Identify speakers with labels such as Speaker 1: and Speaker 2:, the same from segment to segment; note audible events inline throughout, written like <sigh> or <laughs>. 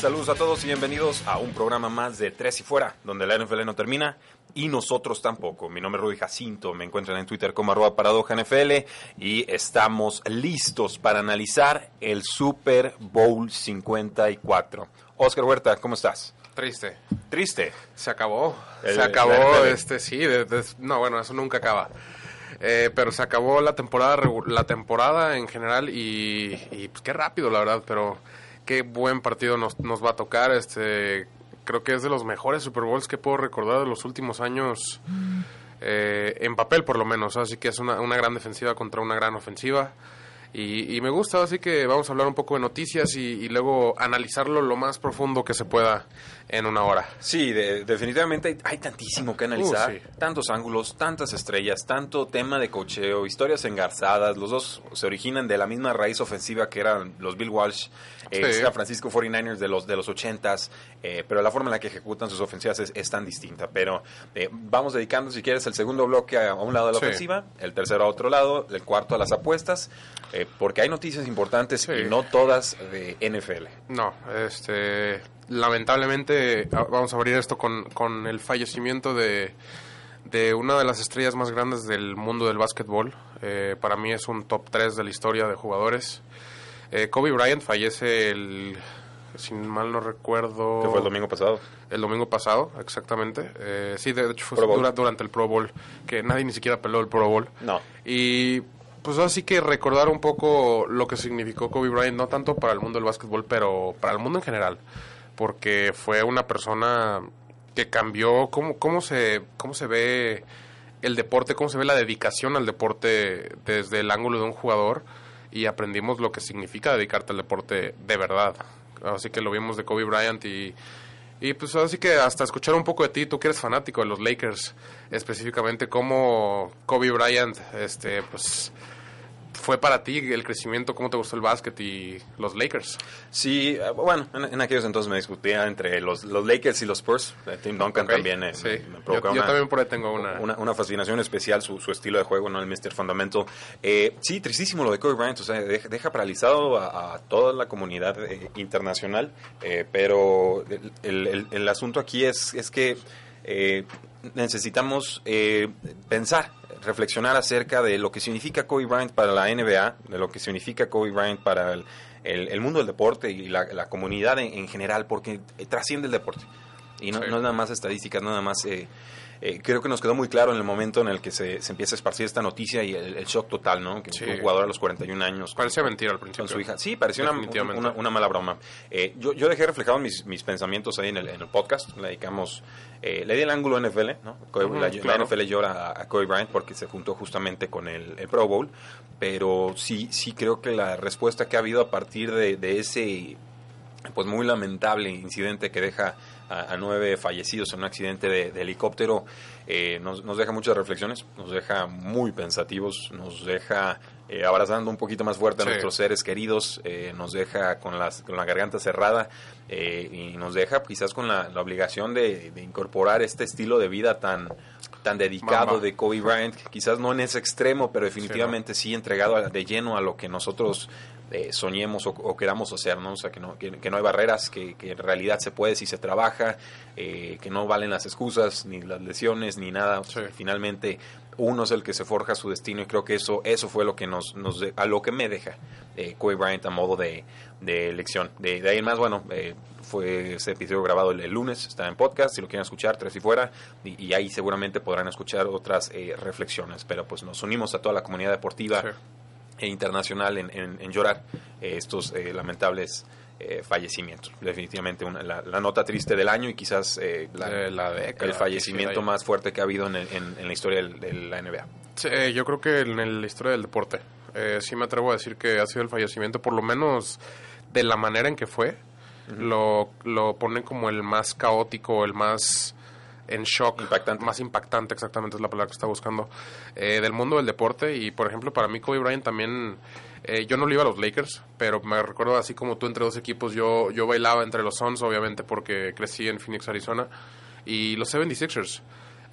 Speaker 1: Saludos a todos y bienvenidos a un programa más de Tres y Fuera, donde la NFL no termina y nosotros tampoco. Mi nombre es Rudy Jacinto, me encuentran en Twitter como arroba paradoja NFL y estamos listos para analizar el Super Bowl 54. Oscar Huerta, ¿cómo estás?
Speaker 2: Triste.
Speaker 1: Triste.
Speaker 2: Se acabó.
Speaker 1: El-
Speaker 2: se acabó, este, sí, de- de- no, bueno, eso nunca acaba. Eh, pero se acabó la temporada, la temporada en general y, y, pues qué rápido, la verdad, pero qué buen partido nos, nos va a tocar. Este, creo que es de los mejores Super Bowls que puedo recordar de los últimos años, eh, en papel por lo menos. Así que es una, una gran defensiva contra una gran ofensiva. Y, y me gusta, así que vamos a hablar un poco de noticias y, y luego analizarlo lo más profundo que se pueda en una hora.
Speaker 1: Sí, de- definitivamente hay, hay tantísimo que analizar,
Speaker 2: Uh, sí.
Speaker 1: tantos ángulos, tantas estrellas, tanto tema de cocheo, historias engarzadas, los dos se originan de la misma raíz ofensiva que eran los Bill Walsh, eh,
Speaker 2: Sí.
Speaker 1: San Francisco 49ers de los de los 80s, eh, pero la forma en la que ejecutan sus ofensivas es, es tan distinta, pero eh, vamos dedicando si quieres el segundo bloque a, a un lado de la
Speaker 2: Sí.
Speaker 1: ofensiva, el tercero a otro lado, el cuarto a las apuestas, eh, porque hay noticias importantes
Speaker 2: Sí.
Speaker 1: y no todas de NFL.
Speaker 2: No, este, lamentablemente a- vamos a abrir esto con, con el fallecimiento de, de una de las estrellas más grandes del mundo del básquetbol. Eh, para mí es un top 3 de la historia de jugadores. Eh, Kobe Bryant fallece el, si mal no recuerdo...
Speaker 1: Que fue el domingo pasado.
Speaker 2: El domingo pasado, exactamente. Eh, sí, de hecho fue dura- durante el Pro Bowl, que nadie ni siquiera peló el Pro Bowl.
Speaker 1: No.
Speaker 2: Y pues así que recordar un poco lo que significó Kobe Bryant, no tanto para el mundo del básquetbol, pero para el mundo en general, porque fue una persona que cambió cómo, cómo, se, cómo se ve el deporte, cómo se ve la dedicación al deporte desde el ángulo de un jugador y aprendimos lo que significa dedicarte al deporte de verdad. Así que lo vimos de Kobe Bryant y, y pues así que hasta escuchar un poco de ti, tú que eres fanático de los Lakers, específicamente cómo Kobe Bryant, este, pues fue para ti el crecimiento, cómo te gustó el básquet y los Lakers.
Speaker 1: Sí, eh, bueno, en, en aquellos entonces me discutía entre los, los Lakers y los Spurs. Eh, Tim Duncan también eh,
Speaker 2: sí.
Speaker 1: me, me
Speaker 2: Yo, yo
Speaker 1: una,
Speaker 2: también por ahí tengo una.
Speaker 1: una, una fascinación especial su, su estilo de juego, ¿no? El Mr. Fundamental. Eh, sí, tristísimo lo de Kobe Bryant, o sea, deja, deja paralizado a, a toda la comunidad eh, internacional, eh, pero el, el- el- el asunto aquí es, es que necesitamos eh, pensar, reflexionar acerca de lo que significa Kobe Bryant para la NBA, de lo que significa Kobe Bryant para el, el- el mundo del deporte y la, la comunidad en, en general, porque eh, trasciende el deporte. Y no,
Speaker 2: Sí.
Speaker 1: no es nada más estadísticas, no nada más... eh, eh, creo que nos quedó muy claro en el momento en el que se, se empieza a esparcir esta noticia y el, el shock total, ¿no? Que
Speaker 2: Sí.
Speaker 1: un jugador a los 41 años...
Speaker 2: Parecía mentira al
Speaker 1: Con
Speaker 2: principio.
Speaker 1: su hija. Sí, pareció una, una, una mala broma. Eh, yo, yo dejé reflejado mis, mis pensamientos ahí en el, en el podcast. Le dedicamos, eh, le di el ángulo NFL, ¿no? Kobe-
Speaker 2: Ujú,
Speaker 1: la, la
Speaker 2: claro.
Speaker 1: NFL llora a, a Kobe Bryant porque se juntó justamente con el, el Pro Bowl. Pero sí, sí creo que la respuesta que ha habido a partir de, de ese pues muy lamentable incidente que deja a, a nueve fallecidos en un accidente de, de helicóptero eh, nos, nos deja muchas reflexiones, nos deja muy pensativos, nos deja eh, abrazando un poquito más fuerte a
Speaker 2: Sí.
Speaker 1: nuestros seres queridos, eh, nos deja con, las, con la garganta cerrada eh, y nos deja quizás con la, la obligación de, de incorporar este estilo de vida tan tan dedicado de Kobe Bryant, quizás no en ese extremo, pero definitivamente sí, entregado a- de lleno a lo que nosotros eh, soñemos o, o queramos hacer, ¿no? O sea, que no, que, que no hay barreras, que, que en realidad se puede si se trabaja, eh, que no valen las excusas, ni las lesiones, ni nada. O sea,
Speaker 2: Sí.
Speaker 1: finalmente, uno es el que se forja su destino y creo que eso eso fue lo que nos, nos a lo que me deja eh, Kobe Bryant a modo de, de elección. De, de ahí en más, bueno, eh, fue ese episodio grabado el, el lunes, está en podcast, si lo quieren escuchar, tres y fuera, y, y ahí seguramente podrán escuchar otras eh, reflexiones, pero pues nos unimos a toda la comunidad deportiva
Speaker 2: Sí.
Speaker 1: E internacional en, en- en llorar eh, estos eh, lamentables eh, fallecimientos. Definitivamente una- la, la nota triste del año y quizás eh, la- el fallecimiento más fuerte que ha habido en, el- en- en la historia del- de la NBA.
Speaker 2: Sí, yo creo que en el- la historia del deporte, sí me atrevo a decir que ha sido el fallecimiento, por lo menos de la manera en que fue, lo, lo ponen como el más caótico, el más en shock,
Speaker 1: Impactante.
Speaker 2: más impactante, exactamente es la palabra que está buscando, eh, del mundo del deporte. Y por ejemplo, para mí, Kobe Bryant también, eh, yo no le iba a los Lakers, pero me recuerdo así como tú entre dos equipos, yo, yo bailaba entre los Suns, obviamente, porque crecí en Phoenix, Arizona, y los 76ers.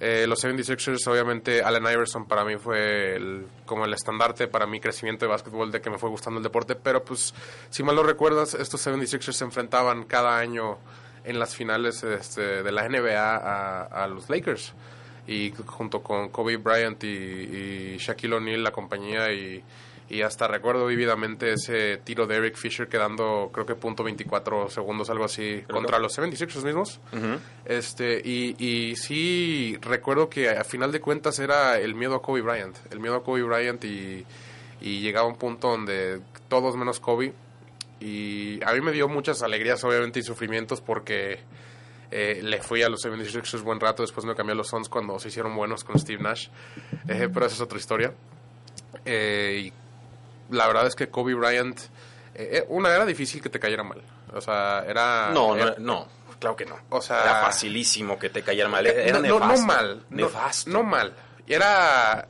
Speaker 2: Eh, los 76ers, obviamente, Allen Iverson para mí fue el- como el estandarte para mi crecimiento de básquetbol, de que me fue gustando el deporte. Pero, pues, si mal lo recuerdas, estos 76ers se enfrentaban cada año en las finales este, de la NBA a, a los Lakers. Y junto con Kobe Bryant y, y Shaquille O'Neal, la compañía, y, y hasta recuerdo vívidamente ese tiro de Eric Fisher quedando, creo que punto 24 segundos, algo así, contra los 76ers mismos. Este, y, y sí recuerdo que a final de cuentas era el miedo a Kobe Bryant, el miedo a Kobe Bryant y, y llegaba un punto donde todos menos Kobe. Y a mí me dio muchas alegrías, obviamente, y sufrimientos porque eh, le fui a los 76ers buen rato, después me cambié a los Suns cuando se hicieron buenos con Steve Nash, Eh, pero esa es otra historia. Eh, y la verdad es que Kobe Bryant, una era difícil que te cayera mal, o sea, era...
Speaker 1: No, no,
Speaker 2: era-
Speaker 1: no, claro que no.
Speaker 2: O sea-
Speaker 1: era facilísimo que te cayera mal. Era
Speaker 2: no, no,
Speaker 1: nefasto.
Speaker 2: no mal. no-
Speaker 1: Nefasto.
Speaker 2: No, mal. Era.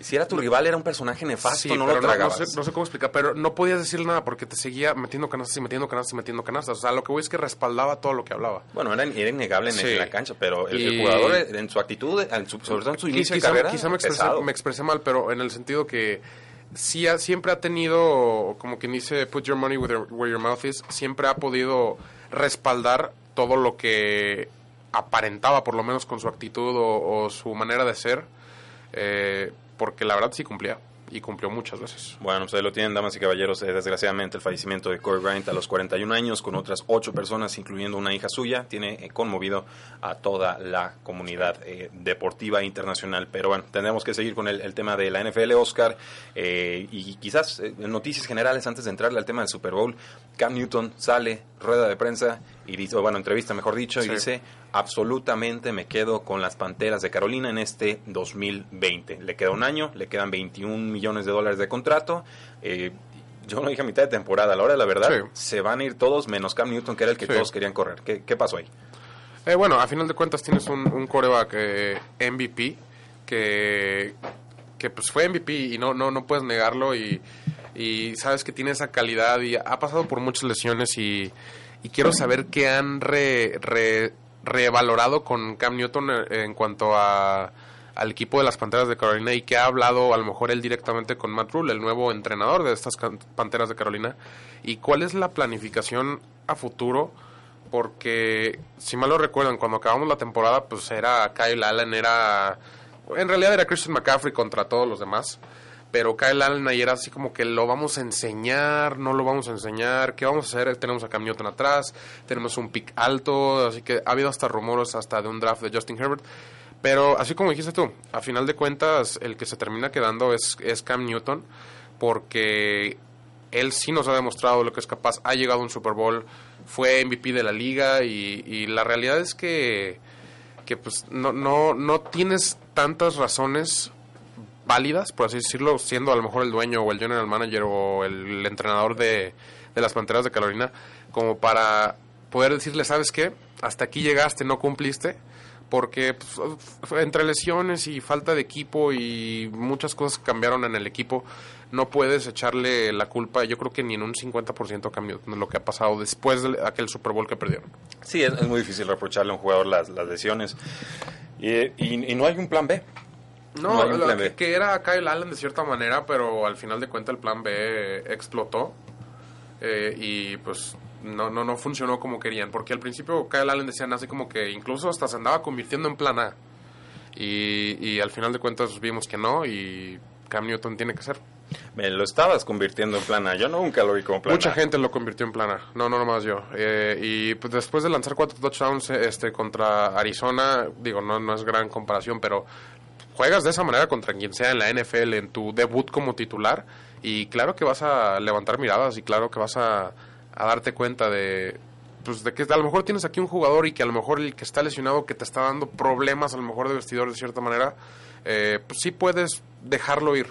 Speaker 1: Si era tu rival, era un personaje nefasto,
Speaker 2: Sí,
Speaker 1: no lo tragabas.
Speaker 2: sé, no sé cómo explicar, pero no podías decir nada porque te seguía metiendo canastas y metiendo canastas y metiendo canastas. O sea, lo que voy es que respaldaba todo lo que hablaba.
Speaker 1: Bueno, era, era innegable en,
Speaker 2: Sí.
Speaker 1: la cancha, pero el, jugador en su actitud, en su- sobre todo en su inicio de
Speaker 2: quizá,
Speaker 1: carrera,
Speaker 2: quizá me, expresé, me expresé mal, pero en el sentido que sí ha- siempre ha tenido, como quien dice, put your money where your, where your mouth is, siempre ha podido respaldar todo lo que aparentaba, por lo menos con su actitud o, o su manera de ser, eh, porque la verdad sí cumplía, y cumplió muchas veces.
Speaker 1: Bueno, ustedes lo tienen, damas y caballeros. eh, desgraciadamente, el fallecimiento de Kobe Bryant a los 41 años, con otras ocho personas, incluyendo una hija suya, tiene eh, conmovido a toda la comunidad eh, deportiva internacional. Pero bueno, tendremos que seguir con el, el tema de la NFL, Oscar. y quizás noticias generales, antes de entrarle al tema del Super Bowl, Cam Newton sale, rueda de prensa, y dice, bueno, entrevista mejor dicho, y dice, absolutamente me quedo con las Panteras de Carolina en este 2020. Le queda un año, le quedan 21 millones de dólares de contrato. Eh, yo lo dije a mitad de temporada, a la hora de la verdad,
Speaker 2: Sí.
Speaker 1: se van a ir todos menos Cam Newton, que era el que
Speaker 2: Sí.
Speaker 1: todos querían correr. ¿Qué, qué pasó ahí?
Speaker 2: Eh, bueno, a final de cuentas tienes un, un coreback eh, MVP que, que pues fue MVP y no, no, no puedes negarlo y, y sabes que tiene esa calidad y ha pasado por muchas lesiones y, y quiero saber qué han re, re- revalorado con Cam Newton eh, en cuanto a al equipo de las Panteras de Carolina y que ha hablado a lo mejor él directamente con Matt Rule, el nuevo entrenador de estas Panteras de Carolina, y cuál es la planificación a futuro porque si mal lo recuerdan, cuando acabamos la temporada, pues era Kyle Allen, era. En realidad era Christian McCaffrey contra todos los demás. Pero Kyle Allen ahí era así como que lo vamos a enseñar, no lo vamos a enseñar, ¿qué vamos a hacer? Tenemos a Cam Newton atrás, tenemos un pick alto, así que ha habido hasta rumores hasta de un draft de Justin Herbert. Pero así como dijiste tú, a final de cuentas el que se termina quedando es, es Cam Newton, porque él sí nos ha demostrado lo que es capaz, ha llegado a un Super Bowl, fue MVP de la liga y, y la realidad es que, que pues no, no, no tienes tantas razones válidas, por así decirlo, siendo a lo mejor el dueño o el general manager o el, entrenador de, de las Panteras de Carolina, como para poder decirle, ¿sabes qué? Hasta aquí llegaste, no cumpliste, porque pues, entre lesiones y falta de equipo y muchas cosas cambiaron en el equipo, no puedes echarle la culpa, yo creo que ni en un 50% cambio lo que ha pasado después de aquel Super Bowl que perdieron.
Speaker 1: Sí, es, muy difícil reprocharle a un jugador las, las lesiones. Y, y- y no hay un plan B.
Speaker 2: No, lo que era Kyle Allen de cierta manera, pero al final de cuentas el plan B explotó eh, y pues no, no, no funcionó como querían, porque al principio Kyle Allen decían así como que incluso hasta se andaba convirtiendo en plan A. Y, y al final de cuentas vimos que no y Cam Newton tiene que ser.
Speaker 1: Me lo estabas convirtiendo en plana. Yo nunca lo vi como plana.
Speaker 2: Mucha gente lo convirtió en plana. No, no nomás yo. Eh, y pues después de lanzar cuatro touchdowns este, contra Arizona, digo, no, no es gran comparación, pero juegas de esa manera contra quien sea en la NFL en tu debut como titular y claro que vas a levantar miradas y claro que vas a, a darte cuenta de pues de que a lo mejor tienes aquí un jugador y que a lo mejor el que está lesionado que te está dando problemas a lo mejor de vestidor de cierta manera eh, pues sí puedes dejarlo ir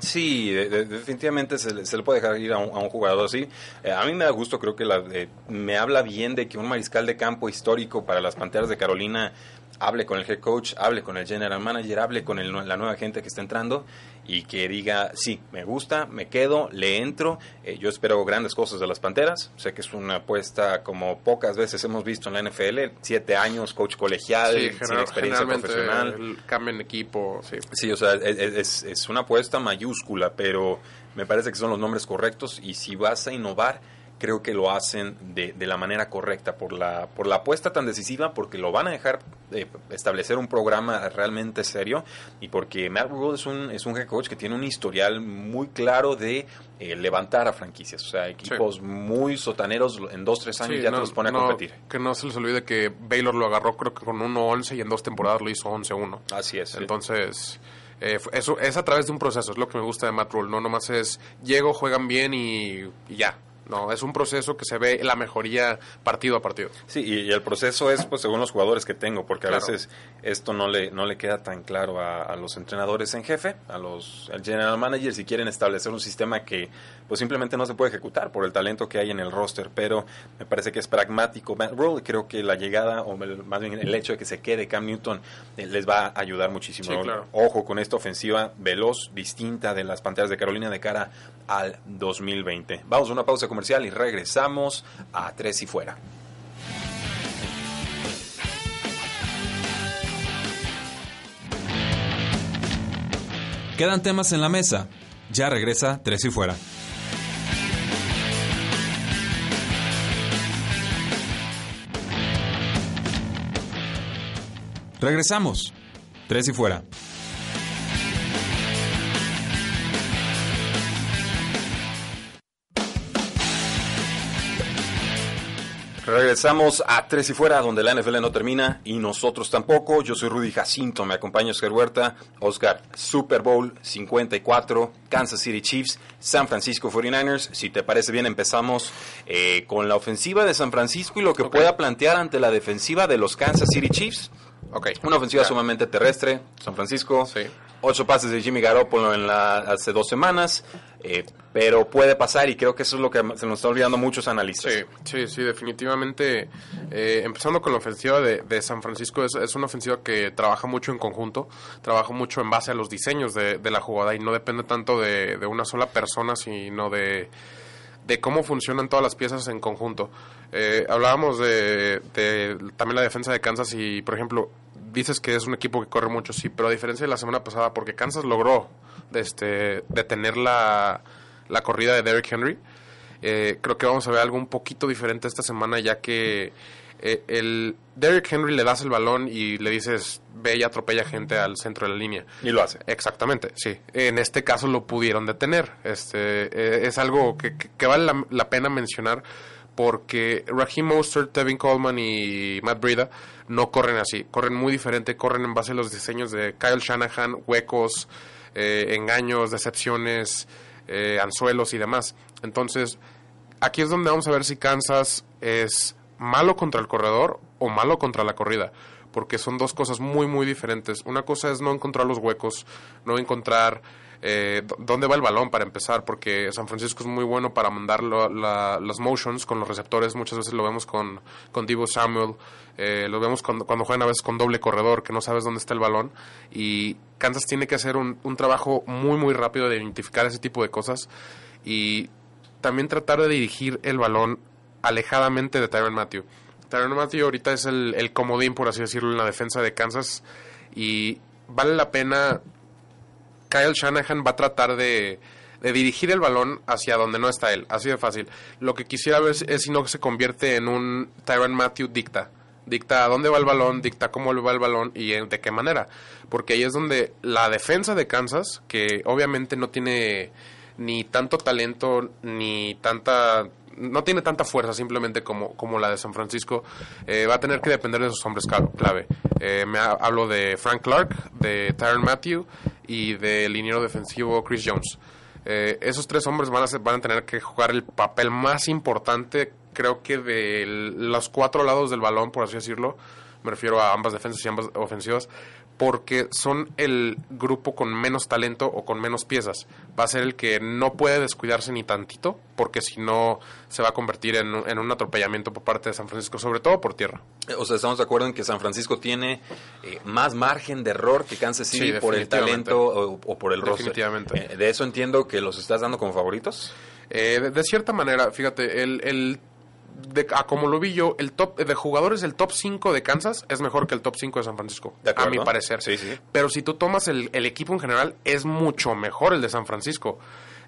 Speaker 1: Sí, de- de- definitivamente se le, se le puede dejar ir a un, a un jugador así. Eh, a mí me da gusto, creo que la, eh, me habla bien de que un mariscal de campo histórico para las Panteras de Carolina hable con el head coach, hable con el general manager, hable con el- la nueva gente que está entrando y que diga, sí, me gusta, me quedo, le entro. Eh, yo espero grandes cosas de las Panteras. Sé que es una apuesta como pocas veces hemos visto en la NFL. Siete años, coach colegial,
Speaker 2: Sí,
Speaker 1: sin experiencia profesional.
Speaker 2: el- equipo sí
Speaker 1: Sí, o sea, es, es- es una apuesta mayúscula, pero me parece que son los nombres correctos y si vas a innovar, creo que lo hacen de, de la manera correcta, por la, por la apuesta tan decisiva, porque lo van a dejar eh, establecer un programa realmente serio y porque Matt Rule es un, es un head coach que tiene un historial muy claro de eh, levantar a franquicias, o sea, equipos muy sotaneros en dos, tres años
Speaker 2: Sí,
Speaker 1: ya
Speaker 2: no-
Speaker 1: te los pone a
Speaker 2: no,
Speaker 1: competir.
Speaker 2: Que no se les olvide que Baylor lo agarró creo que con 1-11 y en dos temporadas lo hizo 11-1.
Speaker 1: Así es. sí.
Speaker 2: Entonces, eh, fu- eso es a través de un proceso, es lo que me gusta de Matt Rule. No nomás es llego, juegan bien y, y ya. No, es un proceso que se ve la mejoría partido a partido.
Speaker 1: Sí, y, y el proceso es pues según los jugadores que tengo, porque a
Speaker 2: Claro.
Speaker 1: veces esto no le, no le queda tan claro a, a los entrenadores en jefe, a los al general manager, si quieren establecer un sistema que pues simplemente no se puede ejecutar por el talento que hay en el roster, pero me parece que es pragmático Matt Rule, creo que la llegada, o el- más bien el hecho de que se quede Cam Newton, eh, les va a ayudar muchísimo.
Speaker 2: Sí, claro.
Speaker 1: Ojo con esta ofensiva veloz, distinta de las Panteras de Carolina de cara al 2020. Vamos a una pausa comercial y regresamos a Tres y Fuera.
Speaker 3: Quedan temas en la mesa. Ya regresa Tres y Fuera. Regresamos. Tres y Fuera.
Speaker 1: Regresamos a Tres y Fuera, donde la NFL no termina y nosotros tampoco. Yo soy Rudy Jacinto, me acompaña Oscar Huerta. Oscar, Super Bowl 54, Kansas City Chiefs, San Francisco 49ers. Si te parece bien, empezamos eh, con la ofensiva de San Francisco y lo que pueda plantear ante la defensiva de los Kansas City Chiefs.
Speaker 2: Ok.
Speaker 1: Una ofensiva
Speaker 2: Ya.
Speaker 1: sumamente terrestre, San Francisco.
Speaker 2: Sí.
Speaker 1: Ocho pases de Jimmy Garoppolo en la, hace dos semanas, eh, pero puede pasar y creo que eso es lo que se nos está olvidando muchos analistas.
Speaker 2: Sí, sí, sí, definitivamente. eh, empezando con la ofensiva de, de San Francisco, es, es una ofensiva que trabaja mucho en conjunto, trabaja mucho en base a los diseños de, de la jugada y no depende tanto de, de una sola persona, sino de, de cómo funcionan todas las piezas en conjunto. Eh, hablábamos de, de también la defensa de Kansas y, por ejemplo, dices que es un equipo que corre mucho, sí, pero a diferencia de la semana pasada, porque Kansas logró este, detener la, la corrida de Derrick Henry, eh, creo que vamos a ver algo un poquito diferente esta semana, ya que eh, el Derrick Henry le das el balón y le dices, ve y atropella gente al centro de la línea.
Speaker 1: Y lo hace.
Speaker 2: Exactamente, sí. En este caso lo pudieron detener. Este eh, es algo que, vale la, la pena mencionar porque Raheem Mostert, Tevin Coleman y Matt Breida no corren así. Corren muy diferente, corren en base a los diseños de Kyle Shanahan, huecos, eh, engaños, decepciones, anzuelos y demás. Entonces, aquí es donde vamos a ver si Kansas es malo contra el corredor o malo contra la corrida, porque son dos cosas muy, muy diferentes. Una cosa es no encontrar los huecos, no encontrar eh, dónde va el balón para empezar, porque San Francisco es muy bueno para mandar la- las motions con los receptores, muchas veces lo vemos con, con Divo Samuel, eh, lo vemos cuando, cuando juegan a veces con doble corredor, que no sabes dónde está el balón, y Kansas tiene que hacer un trabajo muy, muy rápido de identificar ese tipo de cosas y también tratar de dirigir el balón alejadamente de Tyron Matthew. Tyron Matthew ahorita es el, el comodín, por así decirlo, en la defensa de Kansas y vale la pena. Kyle Shanahan va a tratar de, de dirigir el balón hacia donde no está él, así de fácil. Lo que quisiera ver es, si no se convierte en un Tyron Matthew dicta. dicta a dónde va el balón, dicta cómo va el balón y de qué manera. Porque ahí es donde la defensa de Kansas, que obviamente no tiene ni tanto talento ni tanta no tiene tanta fuerza simplemente como, como la de San Francisco, eh, va a tener que depender de sus hombres clave. Eh, me hablo de Frank Clark, de Tyron Matthew y del liniero defensivo Chris Jones. Eh, esos tres hombres van a, van a tener que jugar el papel más importante, creo que de los cuatro lados del balón, por así decirlo. Me refiero a ambas defensas y ambas ofensivas porque son el grupo con menos talento o con menos piezas. Va a ser el que no puede descuidarse ni tantito, porque si no se va a convertir en, un atropellamiento por parte de San Francisco, sobre todo por tierra.
Speaker 1: O sea, estamos de acuerdo en que San Francisco tiene eh, más margen de error que Kansas City por el talento o, por el roster. Definitivamente. Eh, de eso entiendo que los estás dando como favoritos.
Speaker 2: Eh, de, cierta manera, fíjate, el, el de, a como lo vi yo, el top de jugadores, el top 5 de Kansas es mejor que el top 5 de San Francisco, a mi parecer.
Speaker 1: Sí, sí.
Speaker 2: Pero si tú tomas el, equipo en general, es mucho mejor el de San Francisco.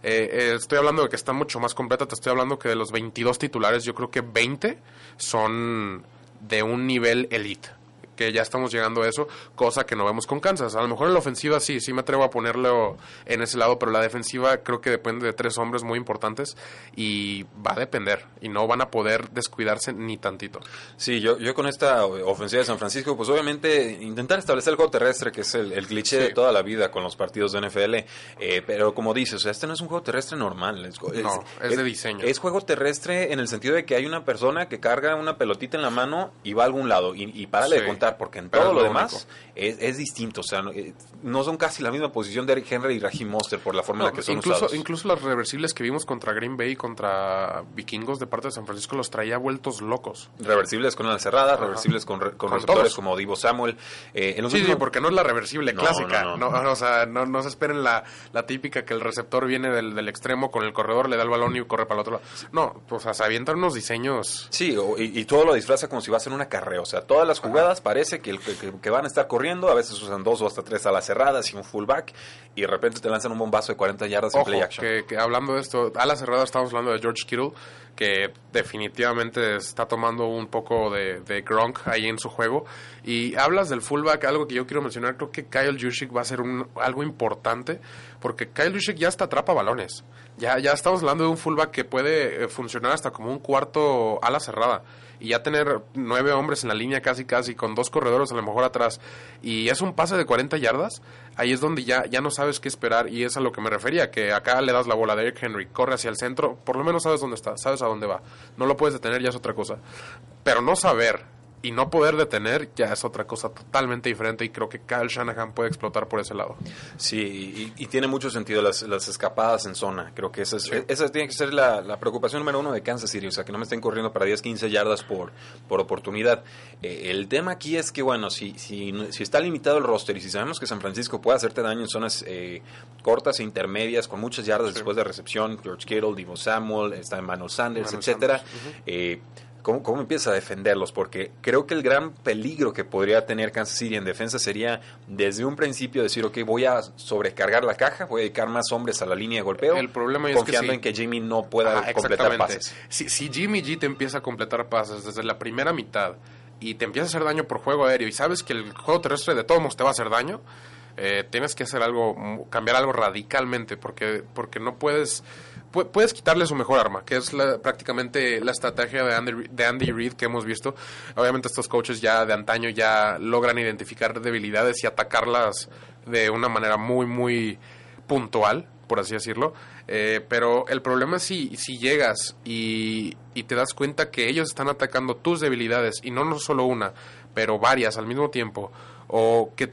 Speaker 2: Eh, eh, estoy hablando de que está mucho más completa, te estoy hablando que de los 22 titulares, yo creo que 20 son de un nivel elite que ya estamos llegando a eso, cosa que no vemos con Kansas. A lo mejor en la ofensiva sí, sí me atrevo a ponerlo en ese lado, pero la defensiva creo que depende de tres hombres muy importantes y va a depender y no van a poder descuidarse ni tantito.
Speaker 1: Sí, yo, yo con esta ofensiva de San Francisco, pues obviamente intentar establecer el juego terrestre, que es el, cliché de toda la vida con los partidos de NFL, eh, pero como dices, o sea, este no es un juego terrestre normal. Es,
Speaker 2: no, es, de diseño.
Speaker 1: Es juego terrestre en el sentido de que hay una persona que carga una pelotita en la mano y va a algún lado y, y para de contar porque en todo lo, demás es, distinto. O sea, eh, no, son casi la misma posición de Eric Henry y Raheem Monster por la forma en la que son
Speaker 2: incluso,
Speaker 1: usados.
Speaker 2: Incluso las reversibles que vimos contra Green Bay y contra Vikingos de parte de San Francisco los traía vueltos locos.
Speaker 1: Reversibles con una cerrada, reversibles con, receptores como Divo Samuel.
Speaker 2: Eh, sí, sí, porque no es la reversible clásica. No, <laughs> o sea, no, se esperen la, típica que el receptor viene del, extremo con el corredor, le da el balón y corre para el otro lado. No, o sea, se avientan unos diseños.
Speaker 1: Sí, y, todo lo disfraza como si va a ser una carrera. O sea, todas las jugadas parece que el que, van a estar corriendo, a veces usan dos o hasta tres a las cerradas y un fullback, y de repente te lanzan un bombazo de 40 yardas en play action.
Speaker 2: Que, que hablando de esto, a las cerradas estamos hablando de George Kittle, que definitivamente está tomando un poco de, de, Gronk ahí en su juego. Y hablas del fullback, algo que yo quiero mencionar, creo que Kyle Juszczyk va a ser un, algo importante, porque Kyle Juszczyk ya está atrapa balones. Ya, ya estamos hablando de un fullback que puede eh, funcionar hasta como un cuarto ala cerrada y ya tener nueve hombres en la línea casi casi con dos corredores a lo mejor atrás y es un pase de 40 yardas, ahí es donde ya, ya no sabes qué esperar y es a lo que me refería, que acá le das la bola de Eric Henry, corre hacia el centro, por lo menos sabes dónde está, sabes a dónde va, no lo puedes detener ya es otra cosa, pero no saber y no poder detener ya es otra cosa totalmente diferente y creo que Kyle Shanahan puede explotar por ese lado.
Speaker 1: Sí, y, tiene mucho sentido las, las, escapadas en zona. Creo que esa, esa tiene que ser la, preocupación número uno de Kansas City, o sea, que no me estén corriendo para 10, 15 yardas por, por oportunidad. Eh, el tema aquí es que, bueno, si, si, si, está limitado el roster y si sabemos que San Francisco puede hacerte daño en zonas eh, cortas e intermedias con muchas yardas después de recepción, George Kittle, Divo Samuel, está Emmanuel Sanders, etcétera, eh, ¿Cómo, ¿Cómo empieza a defenderlos? Porque creo que el gran peligro que podría tener Kansas City en defensa sería desde un principio decir, ok, voy a sobrecargar la caja, voy a dedicar más hombres a la línea de golpeo,
Speaker 2: el problema
Speaker 1: confiando
Speaker 2: es
Speaker 1: en que Jimmy no pueda completar pases.
Speaker 2: Si, si Jimmy G te empieza a completar pases desde la primera mitad y te empieza a hacer daño por juego aéreo y sabes que el juego terrestre de todos modos te va a hacer daño, eh, tienes que hacer algo, cambiar algo radicalmente porque, porque no puedes puedes quitarle su mejor arma, que es prácticamente la estrategia de Andy, de Andy Reid que hemos visto. Obviamente estos coaches ya de antaño ya logran identificar debilidades y atacarlas de una manera muy, muy puntual, por así decirlo. Eh, pero el problema es si, si llegas y, y te das cuenta que ellos están atacando tus debilidades, y no, no solo una, pero varias al mismo tiempo, o que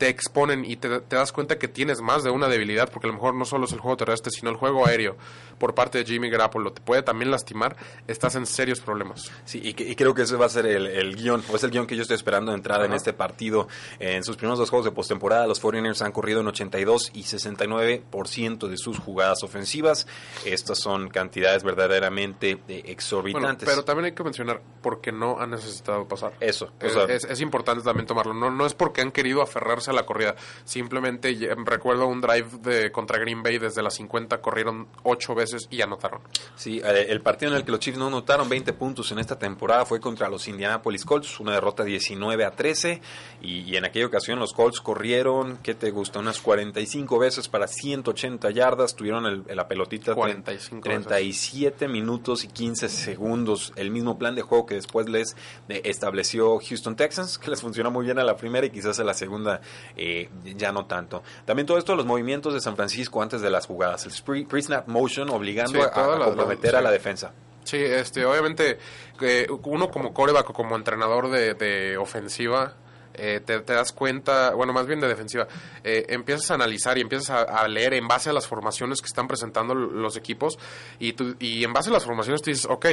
Speaker 2: te exponen y te, das cuenta que tienes más de una debilidad, porque a lo mejor no solo es el juego terrestre, sino el juego aéreo por parte de Jimmy Garoppolo te puede también lastimar, estás en serios problemas.
Speaker 1: Sí, y, creo que ese va a ser el, guion, o es el guion que yo estoy esperando de entrada en este partido. En sus primeros dos juegos de postemporada, los 49ers han corrido en 82 y 69% de sus jugadas ofensivas. Estas son cantidades verdaderamente eh, exorbitantes.
Speaker 2: pero también hay que mencionar por qué no han necesitado pasar.
Speaker 1: Eso.
Speaker 2: es, importante también tomarlo. No, no es porque han querido aferrarse a la corrida. Simplemente recuerdo un drive de contra Green Bay desde las 50 corrieron ocho veces y anotaron.
Speaker 1: Sí, eh, el partido en el que los Chiefs no anotaron 20 puntos en esta temporada fue contra los Indianapolis Colts, una derrota 19 a 13 y, y en aquella ocasión los Colts corrieron, ¿qué te gusta? Unas 45 veces para 180 yardas, tuvieron el- la pelotita
Speaker 2: 45 veces.
Speaker 1: 37 minutos y 15 segundos, el mismo plan de juego que después les eh, estableció Houston Texans, que les funcionó muy bien a la primera y quizás a la segunda eh, ya no tanto. También todo esto, los movimientos de San Francisco antes de las jugadas, el pre- pre-snap motion obligando
Speaker 2: Sí,
Speaker 1: a- a, comprometer
Speaker 2: sí.
Speaker 1: a la defensa.
Speaker 2: Sí, este, obviamente, eh, uno como coreback o como entrenador de, de ofensiva, eh, te, te das cuenta, bueno, más bien de defensiva, eh, empiezas a analizar y empiezas a, a leer en base a las formaciones que están presentando los equipos y, tú- y en base a las formaciones tú dices, ok,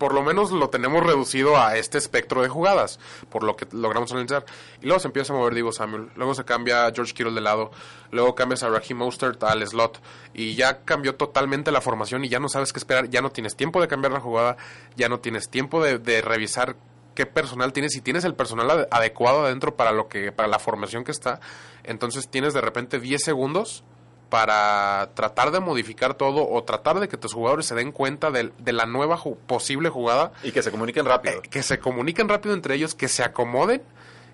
Speaker 2: por lo menos lo tenemos reducido a este espectro de jugadas, por lo que logramos analizar. Y luego se empieza a mover Diego Samuel, luego se cambia George Kittle de lado, luego cambias a Raheem Mostert al slot y ya cambió totalmente la formación y ya no sabes qué esperar, ya no tienes tiempo de cambiar la jugada, ya no tienes tiempo de, revisar qué personal tienes, si tienes el personal ade- adecuado adentro para lo que para la formación que está, entonces tienes de repente 10 segundos para tratar de modificar todo o tratar de que tus jugadores se den cuenta del- de, la nueva ju- posible jugada,
Speaker 1: Y que se comuniquen rápido.
Speaker 2: eh, que se comuniquen rápido entre ellos, que se acomoden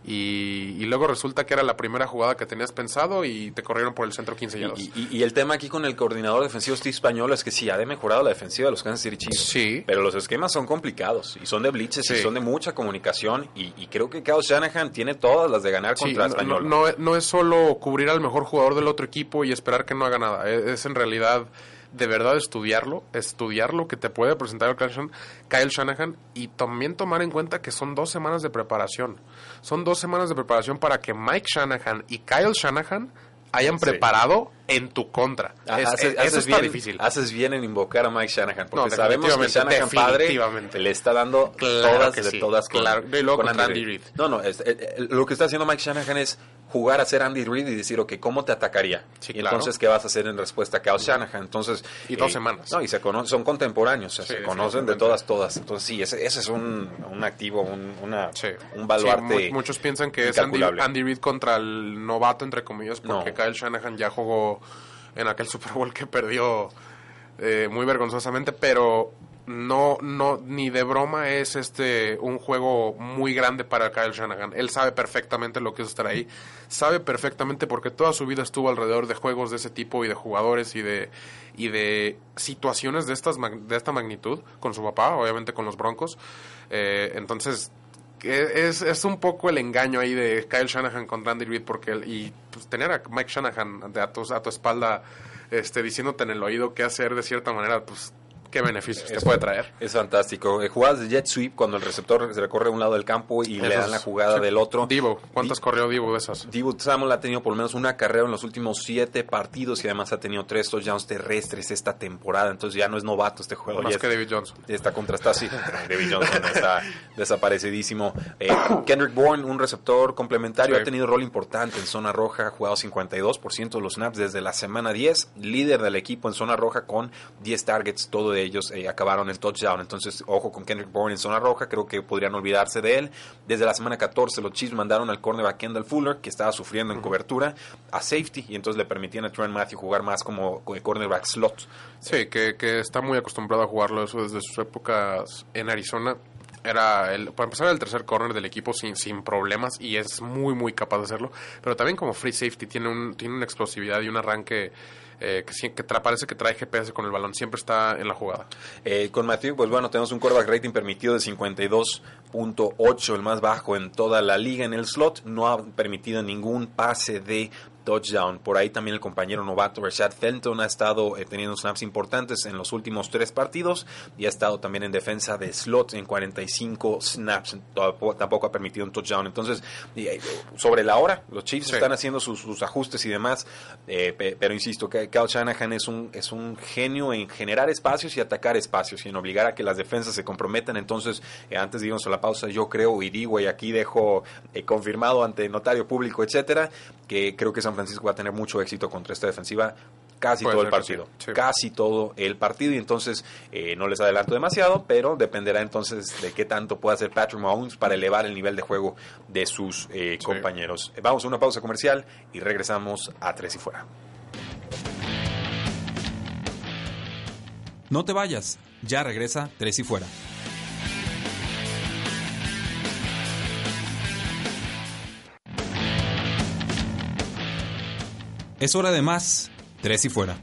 Speaker 2: y, y luego resulta que era la primera jugada que tenías pensado y te corrieron por el centro 15 yardas.
Speaker 1: Y, y- y el tema aquí con el coordinador defensivo Steve Español es que sí, ha de mejorado la defensiva de los Kansas City Chiefs.
Speaker 2: Sí.
Speaker 1: Pero los esquemas son complicados y son de blitzes y son de mucha comunicación. Y, creo que Kyle Shanahan tiene todas las de ganar
Speaker 2: Sí,
Speaker 1: contra Español.
Speaker 2: no- no- no es solo cubrir al mejor jugador del otro equipo y esperar que no haga nada. Es, es en realidad de verdad estudiarlo, estudiar lo que te puede presentar el Kyle Shan- Kyle Shanahan y también tomar en cuenta que son dos semanas de preparación. Son dos semanas de preparación para que Mike Shanahan y Kyle Shanahan hayan
Speaker 1: Sí.
Speaker 2: preparado en tu contra. Es-
Speaker 1: haces,
Speaker 2: eso
Speaker 1: haces
Speaker 2: está
Speaker 1: bien,
Speaker 2: difícil.
Speaker 1: haces bien en invocar a Mike Shanahan, porque
Speaker 2: No,
Speaker 1: sabemos que Shanahan padre le está dando
Speaker 2: Claro
Speaker 1: todas de
Speaker 2: sí,
Speaker 1: todas con,
Speaker 2: claro. Luego
Speaker 1: con
Speaker 2: Andy Reid.
Speaker 1: No, no, es- eh, eh, lo que está haciendo Mike Shanahan es jugar a ser Andy Reid y decir, ok, ¿cómo te atacaría?
Speaker 2: Sí,
Speaker 1: y
Speaker 2: claro.
Speaker 1: entonces, ¿qué vas a hacer en respuesta a Kyle Shanahan? Entonces, eh,
Speaker 2: Y dos semanas.
Speaker 1: No, y se conocen, son contemporáneos, o sea,
Speaker 2: Sí,
Speaker 1: se conocen de todas, todas. Entonces, sí, ese, ese es un, un activo, un, una,
Speaker 2: Sí.
Speaker 1: un baluarte.
Speaker 2: Muchos piensan que es Andy. Andy Reid contra el novato, entre comillas, porque
Speaker 1: No.
Speaker 2: Kyle Shanahan ya jugó en aquel <laughs> Super Bowl que perdió eh, muy vergonzosamente, pero no, no, ni de broma es este un juego muy grande para Kyle Shanahan. Él sabe perfectamente lo que es estar ahí, sabe perfectamente porque toda su vida estuvo alrededor de juegos de ese tipo y de jugadores y de y de situaciones de estas de esta magnitud con su papá, obviamente con los Broncos. Eh, entonces que es, es un poco el engaño ahí de Kyle Shanahan contra Andy Reid porque él- y pues, tener a Mike Shanahan de a, tu, a tu espalda este diciéndote en el oído qué hacer de cierta manera pues qué beneficios te puede traer
Speaker 1: Es fantástico. Eh, Jugadas de jet sweep cuando el receptor se recorre a un lado del campo y le dan la jugada
Speaker 2: sí.
Speaker 1: del otro.
Speaker 2: Divo ¿cuántas
Speaker 1: Di-
Speaker 2: corrió Divo de esas?
Speaker 1: Divo Samuel ha tenido por lo menos una carrera en los últimos siete partidos y además ha tenido tres touchdowns terrestres esta temporada. Entonces ya no es novato este juego.
Speaker 2: más
Speaker 1: ya
Speaker 2: que
Speaker 1: es-
Speaker 2: David Johnson
Speaker 1: está contrastado, sí. <laughs> David Johnson está desaparecidísimo. Eh, Kendrick Bourne, un receptor complementario,
Speaker 2: Sí.
Speaker 1: ha tenido rol importante en zona roja, ha jugado 52% de los snaps desde la semana 10, líder del equipo en zona roja con 10 targets, todos de ellos eh, acabaron el touchdown. Entonces, ojo con Kendrick Bourne en zona roja, creo que podrían olvidarse de él. Desde la semana 14, los Chiefs mandaron al cornerback Kendall Fuller, que estaba sufriendo en cobertura, a safety, y entonces le permitían a Trent Matthew jugar más como como cornerback slot.
Speaker 2: Sí, que, que está muy acostumbrado a jugarlo eso desde sus épocas en Arizona. Era, el, para empezar, el tercer corner del equipo sin, sin problemas y es muy, muy capaz de hacerlo. Pero también como free safety tiene, un, tiene una explosividad y un arranque eh, que, que tra- parece que trae GPS con el balón. Siempre está en la jugada.
Speaker 1: Eh, con Matthew, pues bueno, tenemos un quarterback rating permitido de 52.8, el más bajo en toda la liga en el slot. No ha permitido ningún pase de touchdown. Por ahí también el compañero novato Rashad Fenton ha estado eh, teniendo snaps importantes en los últimos tres partidos y ha estado también en defensa de slot en 45 snaps. Tampoco, tampoco ha permitido un touchdown. Entonces, eh, sobre la hora, los Chiefs
Speaker 2: Sí.
Speaker 1: están haciendo sus, sus ajustes y demás. eh, pe- pero insisto, que Kyle Shanahan es un, es un genio en generar espacios y atacar espacios y en obligar a que las defensas se comprometan. Entonces, eh, antes de irnos a la pausa, yo creo y digo, y aquí dejo confirmado ante notario público, etcétera, que creo que San Francisco va a tener mucho éxito contra esta defensiva casi
Speaker 2: Puede
Speaker 1: todo el partido.
Speaker 2: sí, sí.
Speaker 1: Casi todo el partido. Y entonces eh, no les adelanto demasiado, pero dependerá entonces de qué tanto pueda hacer Patrick Mahomes para elevar el nivel de juego de sus eh,
Speaker 2: Sí.
Speaker 1: compañeros. Vamos a una pausa comercial y regresamos a Tres y Fuera.
Speaker 3: No te vayas, ya regresa Tres y Fuera. Es hora de más, Tres y Fuera.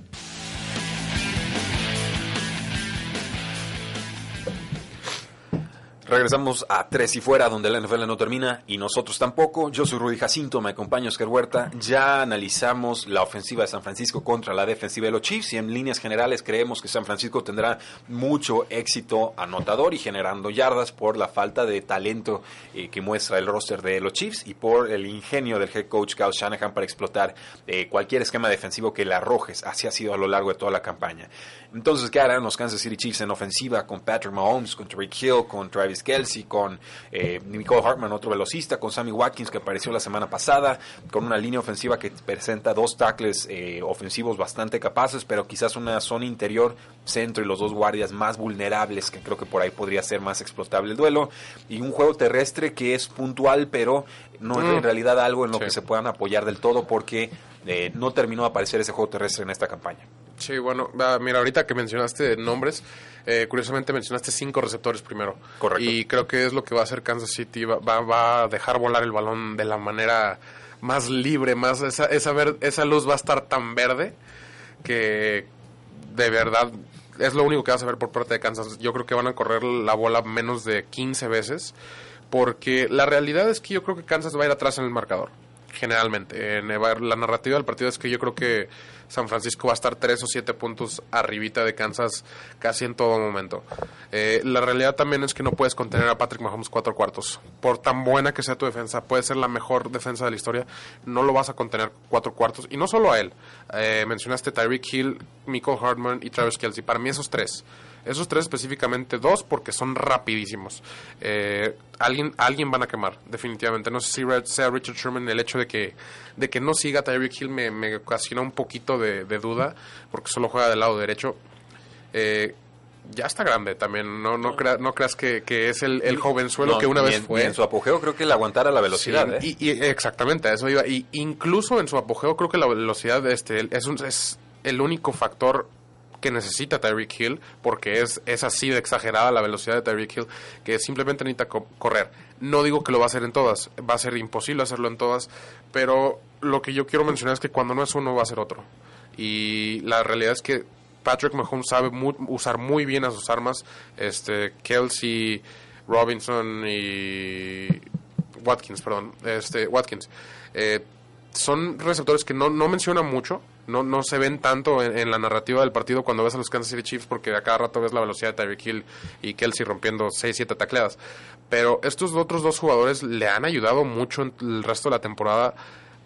Speaker 1: Regresamos a Tres y Fuera, donde la NFL no termina y nosotros tampoco. Yo soy Rudy Jacinto, me acompaña Oscar Huerta. Ya analizamos la ofensiva de San Francisco contra la defensiva de los Chiefs y en líneas generales creemos que San Francisco tendrá mucho éxito anotador y generando yardas por la falta de talento eh, que muestra el roster de los Chiefs y por el ingenio del head coach Kyle Shanahan para explotar eh, cualquier esquema defensivo que le arrojes. Así ha sido a lo largo de toda la campaña. Entonces, ¿qué harán los Kansas City Chiefs en ofensiva con Patrick Mahomes, con Tariq Hill, con Travis Kelsey, con eh, Nicole Hartman, otro velocista, con Sammy Watkins que apareció la semana pasada, con una línea ofensiva que presenta dos tackles eh, ofensivos bastante capaces, pero quizás una zona interior, centro y los dos guardias más vulnerables, que creo que por ahí podría ser más explotable el duelo, y un juego terrestre que es puntual, pero no es
Speaker 2: Mm.
Speaker 1: en realidad algo en lo
Speaker 2: Sí.
Speaker 1: que se puedan apoyar del todo porque eh, no terminó de aparecer ese juego terrestre en esta campaña.
Speaker 2: Sí, bueno, mira, ahorita que mencionaste nombres, eh, curiosamente mencionaste cinco receptores primero.
Speaker 1: Correcto.
Speaker 2: Y creo que es lo que va a hacer Kansas City, va, va, va a dejar volar el balón de la manera más libre, más esa, esa, ver- esa luz va a estar tan verde que de verdad es lo único que vas a ver por parte de Kansas. Yo creo que van a correr la bola menos de 15 veces porque la realidad es que yo creo que Kansas va a ir atrás en el marcador. Generalmente, En, eh, la narrativa del partido es que yo creo que San Francisco va a estar tres o siete puntos arribita de Kansas casi en todo momento. Eh, la realidad también es que no puedes contener a Patrick Mahomes cuatro cuartos. Por tan buena que sea tu defensa, puede ser la mejor defensa de la historia, no lo vas a contener cuatro cuartos. Y no solo a él. Eh, mencionaste Tyreek Hill, Michael Hartman y Travis Kelsey. Para mí esos tres. Esos tres específicamente, dos porque son rapidísimos. Eh, alguien, alguien van a quemar, definitivamente. No sé si sea Richard Sherman el hecho de que, de que no siga Tyreek Hill me, me ocasiona un poquito de, de duda porque solo juega del lado derecho. Eh, ya está grande también, no, no, crea- no creas que, que es el, el jovenzuelo
Speaker 1: No,
Speaker 2: que una vez
Speaker 1: en-
Speaker 2: fue.
Speaker 1: en su apogeo creo que le aguantara la velocidad.
Speaker 2: Sí,
Speaker 1: ¿eh?
Speaker 2: y, y exactamente, a eso iba. Y incluso en su apogeo, creo que la velocidad este, es, un- es el único factor que necesita Tyreek Hill, porque es, es así de exagerada la velocidad de Tyreek Hill, que simplemente necesita co- correr. No digo que lo va a hacer en todas, va a ser imposible hacerlo en todas, pero lo que yo quiero mencionar es que cuando no es uno, va a ser otro. Y la realidad es que Patrick Mahomes sabe usar muy bien a sus armas. Este, Kelsey, Robinson y Watkins, perdón, este, Watkins. Eh, son receptores que no, no mencionan mucho, no, no se ven tanto en, en la narrativa del partido cuando ves a los Kansas City Chiefs, porque a cada rato ves la velocidad de Tyreek Hill y Kelsey rompiendo 6, 7 tacleadas. Pero estos otros dos jugadores le han ayudado mucho en el resto de la temporada